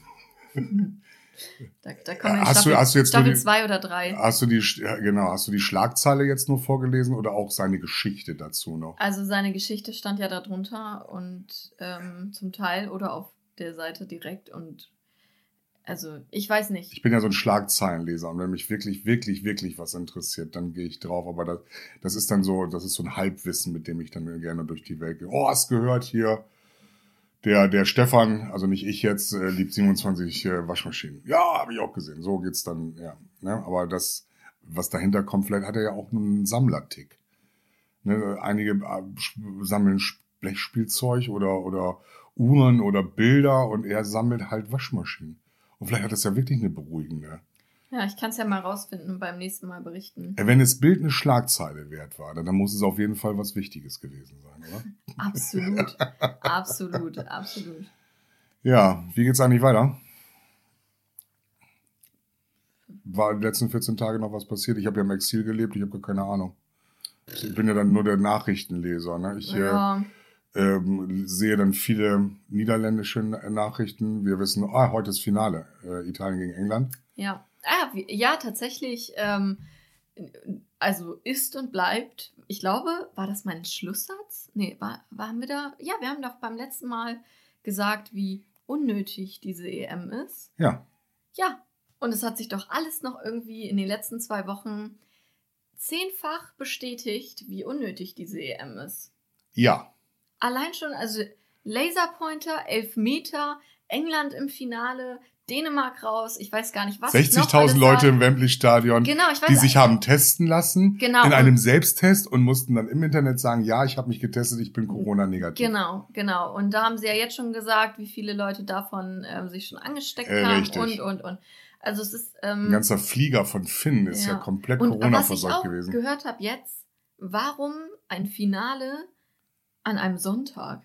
Da, da kommen Hast du- Staffel, hast du jetzt Staffel die- 2 oder 3. Hast du die genau, hast du die Schlagzeile jetzt nur vorgelesen oder auch seine Geschichte dazu noch? Also seine Geschichte stand ja darunter und ähm, zum Teil oder auf der Seite direkt und also ich weiß nicht. Ich bin ja so ein Schlagzeilenleser und wenn mich wirklich, wirklich, wirklich was interessiert, dann gehe ich drauf. Aber das, das ist dann so, das ist so ein Halbwissen, mit dem ich dann gerne durch die Welt gehe. Oh, hast gehört hier, der, der Stefan, also nicht ich jetzt, äh, liebt 27 äh, Waschmaschinen. Ja, habe ich auch gesehen. So geht's dann, ja. Ne? Aber das, was dahinter kommt, vielleicht hat er ja auch einen Sammlertick. Ne? Einige äh, sammeln Blechspielzeug oder, oder Uhren oder Bilder und er sammelt halt Waschmaschinen. Und vielleicht hat das ja wirklich eine beruhigende. Ja, ich kann es ja mal rausfinden und beim nächsten Mal berichten. Äh, Wenn das Bild eine Schlagzeile wert war, dann muss es auf jeden Fall was Wichtiges gewesen sein, oder? Absolut, absolut, absolut. Ja, wie geht's eigentlich weiter? War in den letzten 14 Tagen noch was passiert? Ich habe ja im Exil gelebt, ich habe gar keine Ahnung. Ich bin ja dann nur der Nachrichtenleser. Ne? Ich ja. äh, ähm, sehe dann viele niederländische Nachrichten. Wir wissen, ah, heute ist Finale, äh, Italien gegen England. Ja, ah, ja, tatsächlich. Ähm, also ist und bleibt. Ich glaube, war das mein Schlusssatz? Nee, war, waren wir da? Ja, wir haben doch beim letzten Mal gesagt, wie unnötig diese EM ist. Ja. Ja, und es hat sich doch alles noch irgendwie in den letzten zwei Wochen zehnfach bestätigt, wie unnötig diese EM ist. Ja. Allein schon, also Laserpointer, Elfmeter, England im Finale, Dänemark raus, ich weiß gar nicht was. 60.000 Leute im Wembley-Stadion, genau, ich weiß die sich haben testen lassen genau. in einem Selbsttest und mussten dann im Internet sagen, ja, ich habe mich getestet, ich bin Corona-negativ. Genau, genau. Und da haben sie ja jetzt schon gesagt, wie viele Leute davon ähm, sich schon angesteckt äh, haben richtig. und, und, und. Also es ist... Ähm, Ein ganzer Flieger von Finn ist ja, ja komplett Corona-verseucht gewesen. Was ich gehört habe jetzt, warum ein Finale an einem Sonntag?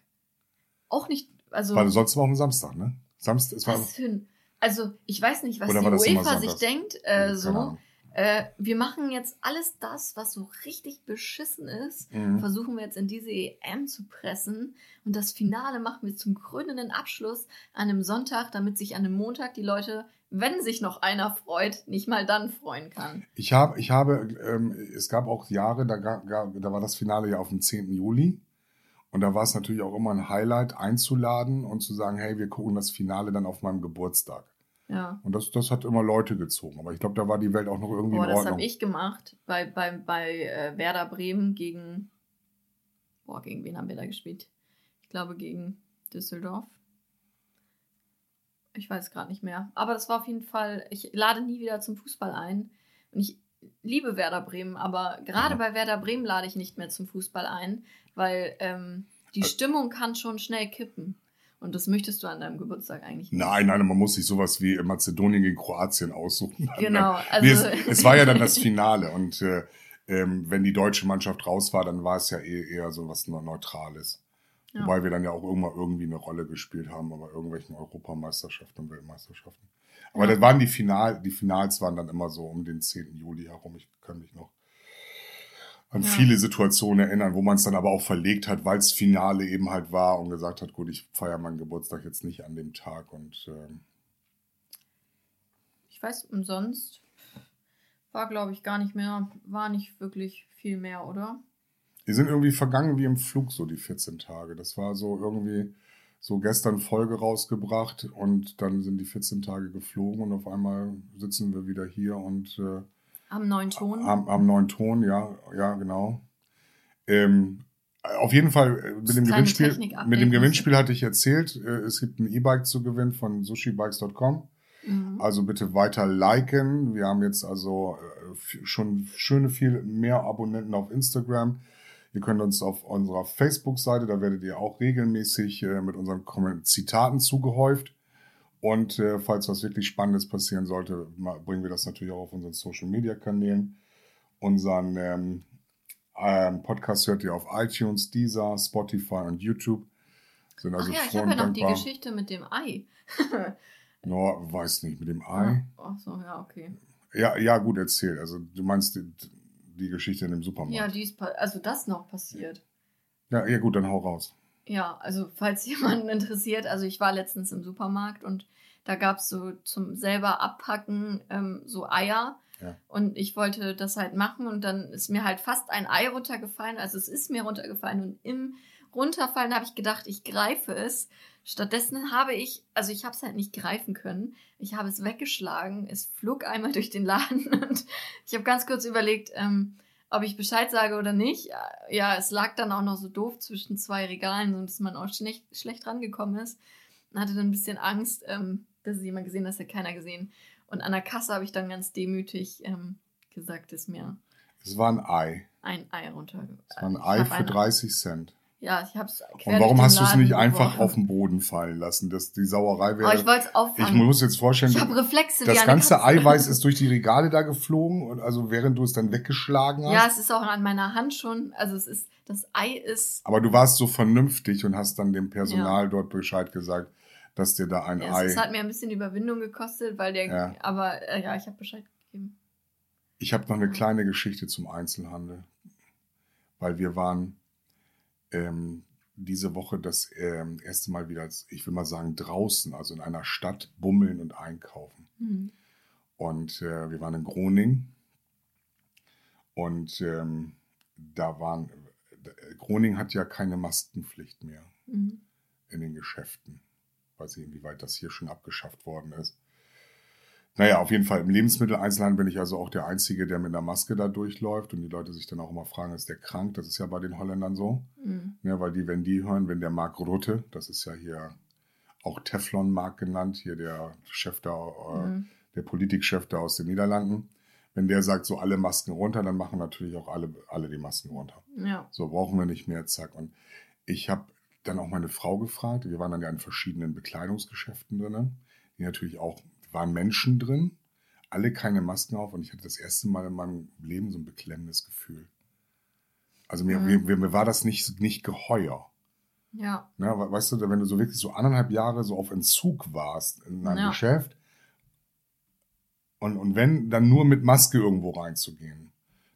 Auch nicht... Also, Weil sonst war auch am Samstag, ne? Samstag, es war... Was für ein also ich weiß nicht, was die UEFA sich denkt, äh, so. Äh, wir machen jetzt alles das, was so richtig beschissen ist, mhm. versuchen wir jetzt in diese EM zu pressen und das Finale machen wir zum krönenden Abschluss an einem Sonntag, damit sich an einem Montag die Leute, wenn sich noch einer freut, nicht mal dann freuen kann. Ich habe, ich habe, ähm, es gab auch Jahre, da, gab, da war das Finale ja auf dem 10. Juli. Und da war es natürlich auch immer ein Highlight, einzuladen und zu sagen, hey, wir gucken das Finale dann auf meinem Geburtstag. Ja. Und das, das hat immer Leute gezogen. Aber ich glaube, da war die Welt auch noch irgendwie Boah, in Ordnung. das habe ich gemacht bei, bei, bei äh, Werder Bremen gegen. Boah, gegen wen haben wir da gespielt? Ich glaube gegen Düsseldorf. Ich weiß gerade nicht mehr. Aber das war auf jeden Fall. Ich lade nie wieder zum Fußball ein. Und ich liebe Werder Bremen, aber gerade ja. bei Werder Bremen lade ich nicht mehr zum Fußball ein, weil ähm, die Stimmung kann schon schnell kippen. Und das möchtest du an deinem Geburtstag eigentlich nicht. Nein, nein, man muss sich sowas wie Mazedonien gegen Kroatien aussuchen. Genau. Also nee, es, es, war ja dann das Finale und äh, ähm, wenn die deutsche Mannschaft raus war, dann war es ja eh, eher so was Neutrales. Ja. Wobei wir dann ja auch irgendwann irgendwie eine Rolle gespielt haben, aber irgendwelchen Europameisterschaften und Weltmeisterschaften. Aber ja. das waren die Final, die Finals waren dann immer so um den 10. Juli herum. Ich kann mich noch an ja. viele Situationen erinnern, wo man es dann aber auch verlegt hat, weil es Finale eben halt war und gesagt hat, gut, ich feiere meinen Geburtstag jetzt nicht an dem Tag und ähm ich weiß, umsonst war, glaube ich, gar nicht mehr, war nicht wirklich viel mehr, oder? Die sind irgendwie vergangen wie im Flug, so die 14 Tage. Das war so irgendwie so gestern Folge rausgebracht und dann sind die 14 Tage geflogen und auf einmal sitzen wir wieder hier und äh, am neuen Ton? Am, am neuen Ton, ja, ja, genau. Ähm, auf jeden Fall äh, mit dem Gewinnspiel. Mit dem Gewinnspiel hatte ich erzählt, äh, es gibt ein E-Bike zu gewinnen von sushibikes.com. Mhm. Also bitte weiter liken. Wir haben jetzt also äh, schon schöne viel mehr Abonnenten auf Instagram. Ihr könnt uns auf unserer Facebook-Seite, da werdet ihr auch regelmäßig mit unseren Zitaten zugehäuft. Und äh, falls was wirklich Spannendes passieren sollte, bringen wir das natürlich auch auf unseren Social Media Kanälen. Unseren ähm, ähm, Podcast hört ihr auf iTunes, Deezer, Spotify und YouTube. Sind also Ach ja, ich habe ja noch die Geschichte mit dem Ei. no, weiß nicht, mit dem Ei. Ach so, ja, okay. Ja, ja, gut erzählt. Also du meinst die, Geschichte in dem Supermarkt. Ja, die ist also das noch passiert. Ja, ja gut, dann hau raus. Ja, also falls jemanden interessiert, also ich war letztens im Supermarkt und da gab es so zum selber abpacken ähm, so Eier. Ja. Und ich wollte das halt machen und dann ist mir halt fast ein Ei runtergefallen. Also es ist mir runtergefallen und im Runterfallen habe ich gedacht, ich greife es. Stattdessen habe ich, also ich habe es halt nicht greifen können. Ich habe es weggeschlagen. Es flog einmal durch den Laden und ich habe ganz kurz überlegt, ähm, ob ich Bescheid sage oder nicht. Ja, es lag dann auch noch so doof zwischen zwei Regalen, so dass man auch schlecht, schlecht rangekommen ist. Und hatte dann ein bisschen Angst, ähm, dass es jemand gesehen hat, das hat keiner gesehen. Und an der Kasse habe ich dann ganz demütig ähm, gesagt, ist mir. Es war ein Ei. Ein Ei runter. Es war ein Ei für 30 Cent. Ja, ich hab's. Und warum hast du es nicht einfach auf den Boden fallen lassen? dass die Sauerei wäre. Aber ich wollte es auffangen. Ich muss jetzt vorstellen, ich habe Reflexe. Das ganze Eiweiß ist durch die Regale da geflogen und also während du es dann weggeschlagen hast. Ja, es ist auch an meiner Hand schon. Also es ist, das Ei ist. Aber du warst so vernünftig und hast dann dem Personal ja. dort Bescheid gesagt, dass dir da ein ja, Ei. Es hat mir ein bisschen Überwindung gekostet, weil der. Ja. Aber äh, ja, ich habe Bescheid gegeben. Ich habe noch eine kleine Geschichte zum Einzelhandel. weil wir waren ähm, diese Woche das ähm, erste Mal wieder, ich will mal sagen, draußen, also in einer Stadt bummeln und einkaufen. Mhm. Und äh, wir waren in Groningen und ähm, da waren, äh, Groningen hat ja keine Maskenpflicht mehr Mhm. in den Geschäften. Weiß ich, inwieweit das hier schon abgeschafft worden ist. Naja, auf jeden Fall im Lebensmitteleinzelhandel bin ich also auch der Einzige, der mit einer Maske da durchläuft und die Leute sich dann auch immer fragen, ist der krank? Das ist ja bei den Holländern so. Mhm. Ja, weil die, wenn die hören, wenn der Marc Rutte, das ist ja hier auch Teflon-Marc genannt, hier der Chef da, äh, Mhm. der Politikchef da aus den Niederlanden, wenn der sagt, so alle Masken runter, dann machen natürlich auch alle, alle die Masken runter. Ja. So brauchen wir nicht mehr, zack. Und ich habe dann auch meine Frau gefragt, wir waren dann ja in verschiedenen Bekleidungsgeschäften drin, die natürlich auch, waren Menschen drin, alle keine Masken auf und ich hatte das erste Mal in meinem Leben so ein beklemmendes Gefühl. Also mir, Mhm. mir, mir war das nicht, nicht geheuer. Ja. Ne, we- weißt du, wenn du so wirklich so anderthalb Jahre so auf Entzug warst in einem Ja. Geschäft und, und wenn, dann nur mit Maske irgendwo reinzugehen.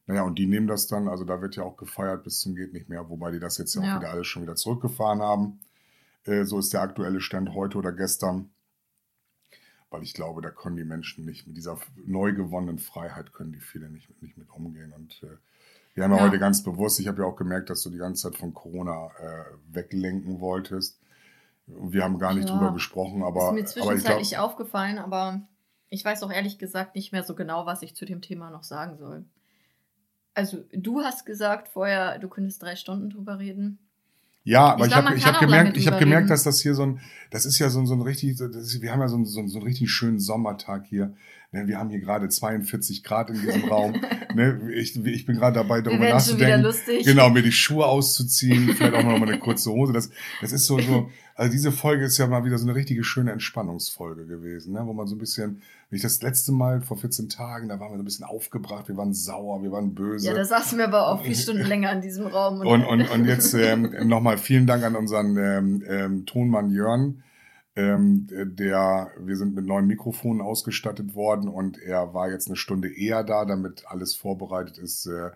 Naja, und die nehmen das dann, also da wird ja auch gefeiert bis zum geht nicht mehr, wobei die das jetzt ja, Ja. auch wieder alles schon wieder zurückgefahren haben. Äh, so ist der aktuelle Stand heute oder gestern. Weil ich glaube, da können die Menschen nicht mit dieser neu gewonnenen Freiheit können die viele nicht, nicht mit umgehen. Und äh, wir haben ja, Ja. heute ganz bewusst, ich habe ja auch gemerkt, dass du die ganze Zeit von Corona äh, weglenken wolltest. Wir haben gar nicht Ja. drüber gesprochen, aber, ist mir zwischenzeitlich glaube, aufgefallen, aber ich weiß auch ehrlich gesagt nicht mehr so genau, was ich zu dem Thema noch sagen soll. Also, du hast gesagt vorher, du könntest drei Stunden drüber reden. Ja, aber ich ich, habe hab gemerkt, ich habe gemerkt, dass das hier so ein, das ist ja so ein, so ein richtig, ist, wir haben ja so einen, so, einen, so einen richtig schönen Sommertag hier. Ne, Wir haben hier gerade 42 Grad in diesem Raum. Ne, Ich, ich bin gerade dabei, darüber nachzudenken. lustig. Genau, mir die Schuhe auszuziehen, vielleicht auch noch mal eine kurze Hose. Das, das ist so, so, also diese Folge ist ja mal wieder so eine richtige schöne Entspannungsfolge gewesen, ne? wo man so ein bisschen, wie ich das letzte Mal vor 14 Tagen, da waren wir so ein bisschen aufgebracht, wir waren sauer, wir waren böse. Ja, da saßen wir aber auch vier Stunden länger in diesem Raum. Und, und, und jetzt ähm, nochmal vielen Dank an unseren ähm, ähm, Tonmann Jörn. Ähm, der, wir sind mit neuen Mikrofonen ausgestattet worden und er war jetzt eine Stunde eher da, damit alles vorbereitet ist, äh,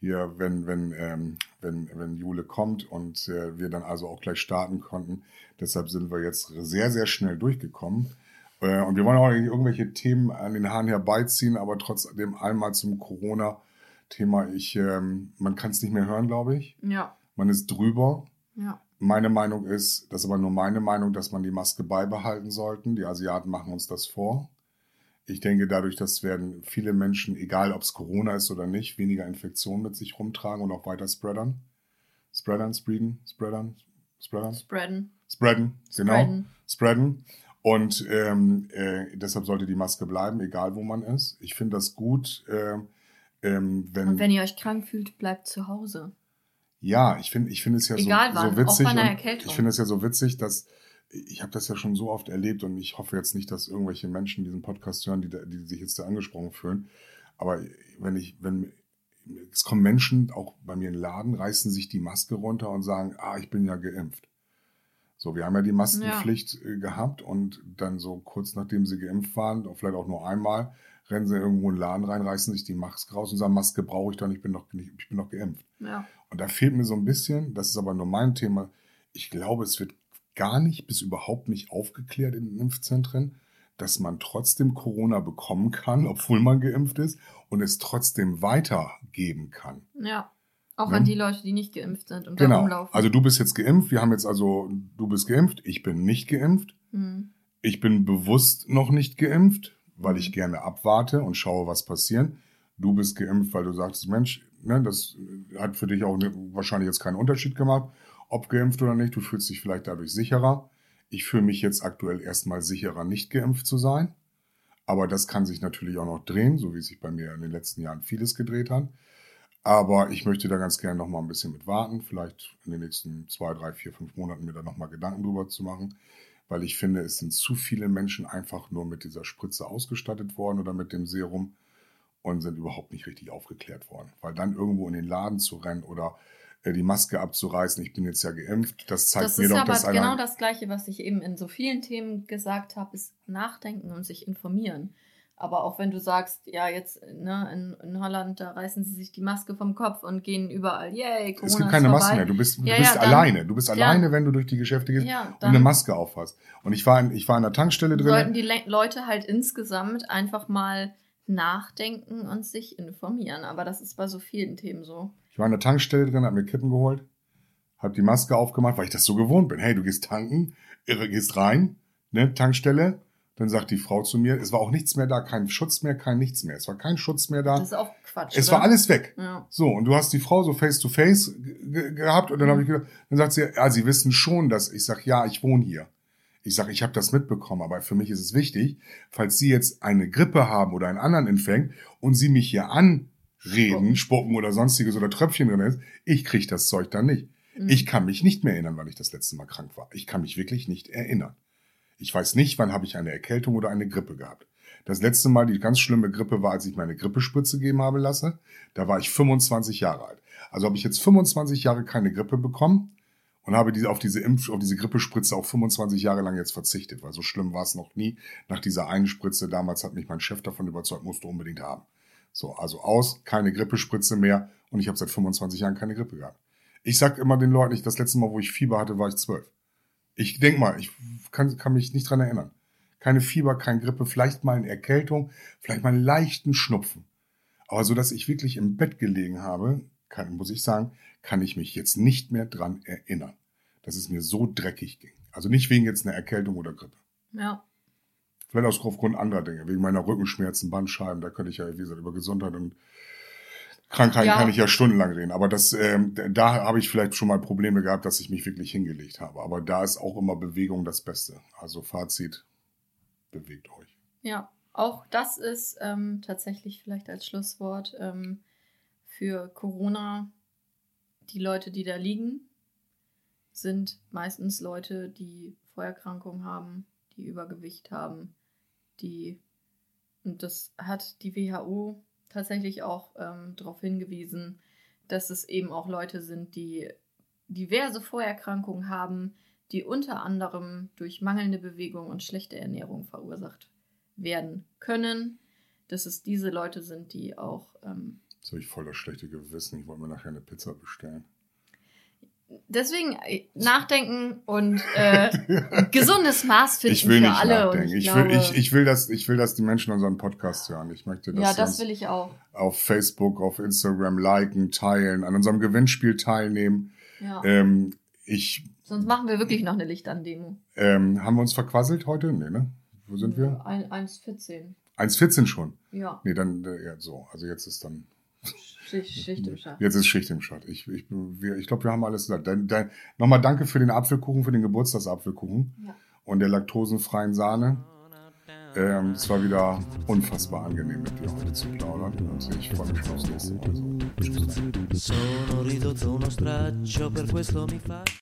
hier, wenn, wenn, ähm, wenn, wenn Jule kommt und äh, wir dann also auch gleich starten konnten. Deshalb sind wir jetzt sehr, sehr schnell durchgekommen. Äh, und wir wollen auch nicht irgendwelche Themen an den Haaren herbeiziehen, aber trotzdem einmal zum Corona-Thema. Ich, ähm, man kann es nicht mehr hören, glaube ich. ja, Man ist drüber. ja. Meine Meinung ist, das ist aber nur meine Meinung, dass man die Maske beibehalten sollten. Die Asiaten machen uns das vor. Ich denke, dadurch, dass werden viele Menschen, egal ob es Corona ist oder nicht, weniger Infektionen mit sich rumtragen und auch weiter spreadern. Spreadern, spreaden, spreadern, spreadern, Spreaden. spreaden, genau, Spreaden. spreaden. Und ähm, äh, deshalb sollte die Maske bleiben, egal wo man ist. Ich finde das gut, ähm, ähm, wenn, Und wenn ihr euch krank fühlt, bleibt zu Hause. Ja, ich finde ich finde es ja Egal so, wann, so witzig. auch bei einer Erkältung. Ich finde es ja so witzig, dass ich habe das ja schon so oft erlebt und ich hoffe jetzt nicht, dass irgendwelche Menschen diesen Podcast hören, die, die sich jetzt da angesprochen fühlen. Aber wenn ich, wenn es kommen Menschen, auch bei mir im Laden, reißen sich die Maske runter und sagen, ah, ich bin ja geimpft. So, wir haben ja die Maskenpflicht äh, gehabt und dann so kurz nachdem sie geimpft waren, vielleicht auch nur einmal, rennen sie irgendwo in den Laden rein, reißen sich die Maske raus und sagen, Maske brauche ich doch nicht, ich bin doch, nicht, ich bin doch geimpft. Ja. Und da fehlt mir so ein bisschen, das ist aber nur mein Thema, ich glaube, es wird gar nicht bis überhaupt nicht aufgeklärt in den Impfzentren, dass man trotzdem Corona bekommen kann, obwohl man geimpft ist und es trotzdem weitergeben kann. Ja. Auch Ne? an die Leute, die nicht geimpft sind und da Genau. rumlaufen. Also du bist jetzt geimpft, wir haben jetzt also, du bist geimpft, ich bin nicht geimpft. Hm. Ich bin bewusst noch nicht geimpft, weil ich gerne abwarte und schaue, was passiert. Du bist geimpft, weil du sagst, Mensch, ne, das hat für dich auch ne, wahrscheinlich jetzt keinen Unterschied gemacht, ob geimpft oder nicht. Du fühlst dich vielleicht dadurch sicherer. Ich fühle mich jetzt aktuell erstmal sicherer, nicht geimpft zu sein. Aber das kann sich natürlich auch noch drehen, so wie sich bei mir in den letzten Jahren vieles gedreht hat. Aber ich möchte da ganz gerne noch mal ein bisschen mit warten, vielleicht in den nächsten zwei, drei, vier, fünf Monaten mir da noch mal Gedanken drüber zu machen, weil ich finde, es sind zu viele Menschen einfach nur mit dieser Spritze ausgestattet worden oder mit dem Serum und sind überhaupt nicht richtig aufgeklärt worden. Weil dann irgendwo in den Laden zu rennen oder äh, die Maske abzureißen, ich bin jetzt ja geimpft, das zeigt Das mir ist doch, aber dass genau einer... das Gleiche, was ich eben in so vielen Themen gesagt habe, ist nachdenken und sich informieren. Aber auch wenn du sagst, ja, jetzt ne, in, in Holland, da reißen sie sich die Maske vom Kopf und gehen überall, yay, Corona Es gibt keine ist Maske vorbei. mehr. Du bist, du Ja, bist ja, dann- alleine. Du bist ja. alleine, wenn du durch die Geschäfte gehst und eine Maske aufhast. Und ich war in, ich war in der Tankstelle Sollten drin. die Le Leute halt insgesamt einfach mal nachdenken und sich informieren. Aber das ist bei so vielen Themen so. Ich war in der Tankstelle drin, hab mir Kippen geholt, hab die Maske aufgemacht, weil ich das so gewohnt bin. Hey, du gehst tanken, irre, gehst rein, ne, Tankstelle. Dann sagt die Frau zu mir, es war auch nichts mehr da, kein Schutz mehr, kein nichts mehr. Es war kein Schutz mehr da. Das ist auch Quatsch. Es oder? war alles weg. Ja. So, und du hast die Frau so face to face ge- gehabt und dann habe ich gedacht, dann sagt sie, ja, sie wissen schon, dass ich sag, ja, ich wohne hier. Ich sag, ich habe das mitbekommen, aber für mich ist es wichtig, falls Sie jetzt eine Grippe haben oder einen anderen Infekt und Sie mich hier anreden, Spucken. spucken oder sonstiges oder Tröpfchen drin ist, ich krieg das Zeug dann nicht. Mhm. Ich kann mich nicht mehr erinnern, wann ich das letzte Mal krank war. Ich kann mich wirklich nicht erinnern. Ich weiß nicht, wann habe ich eine Erkältung oder eine Grippe gehabt. Das letzte Mal die ganz schlimme Grippe war, als ich meine Grippespritze geben habe lasse. Da war ich 25 Jahre alt. Also habe ich jetzt 25 Jahre keine Grippe bekommen und habe diese, auf diese Impf, auf diese Grippespritze auch 25 Jahre lang jetzt verzichtet, weil so schlimm war es noch nie. Nach dieser einen Spritze damals hat mich mein Chef davon überzeugt, musst du unbedingt haben. So, also aus, keine Grippespritze mehr und ich habe seit 25 Jahren keine Grippe gehabt. Ich sag immer den Leuten, ich, das letzte Mal, wo ich Fieber hatte, war ich zwölf. Ich denk mal, ich kann, kann mich nicht dran erinnern. Keine Fieber, kein Grippe, vielleicht mal eine Erkältung, vielleicht mal einen leichten Schnupfen. Aber so, dass ich wirklich im Bett gelegen habe, kann, muss ich sagen, kann ich mich jetzt nicht mehr dran erinnern, dass es mir so dreckig ging. Also nicht wegen jetzt einer Erkältung oder Grippe. ja. Vielleicht auch aufgrund anderer Dinge, wegen meiner Rückenschmerzen, Bandscheiben, da könnte ich ja, wie gesagt, über Gesundheit und Krankheiten Ja. kann ich ja stundenlang reden. Aber das, ähm, da habe ich vielleicht schon mal Probleme gehabt, dass ich mich wirklich hingelegt habe. Aber da ist auch immer Bewegung das Beste. Also Fazit, bewegt euch. Ja, auch das ist ähm, tatsächlich vielleicht als Schlusswort ähm, für Corona. Die Leute, die da liegen, sind meistens Leute, die Vorerkrankungen haben, die Übergewicht haben, die, und das hat die WHO tatsächlich auch ähm, darauf hingewiesen, dass es eben auch Leute sind, die diverse Vorerkrankungen haben, die unter anderem durch mangelnde Bewegung und schlechte Ernährung verursacht werden können. Dass es diese Leute sind, die auch ähm, Jetzt habe ich voll das schlechte Gewissen. Ich wollte mir nachher eine Pizza bestellen. Deswegen äh, nachdenken und äh, gesundes Maß finden ich will für nicht alle. Und nachdenken. ich, Ich, will, ich, ich, will das, ich will, dass die Menschen unseren Podcast hören. Ich möchte, dass ja, das will ich auch. auf Facebook, auf Instagram liken, teilen, an unserem Gewinnspiel teilnehmen. Ja. Ähm, ich Sonst machen wir wirklich noch eine Lichtandemo. ähm, haben wir uns verquasselt heute? Nee, ne? Wo sind wir? Ein- 1,14. 1,14 schon. Ja, Nee, dann äh, ja, so. Also jetzt ist dann Schicht, Schicht im Schacht. jetzt ist Schicht im Schacht. Ich, ich, wir- ich glaube, wir haben alles gesagt. Dann, dann, Nochmal danke für den Apfelkuchen, für den Geburtstagsapfelkuchen Ja. und der laktosenfreien Sahne. Ähm, es war wieder unfassbar angenehm, mit dir heute zu plaudern. Und ich freue mich schon aufs nächste Mal. Also, tschüss.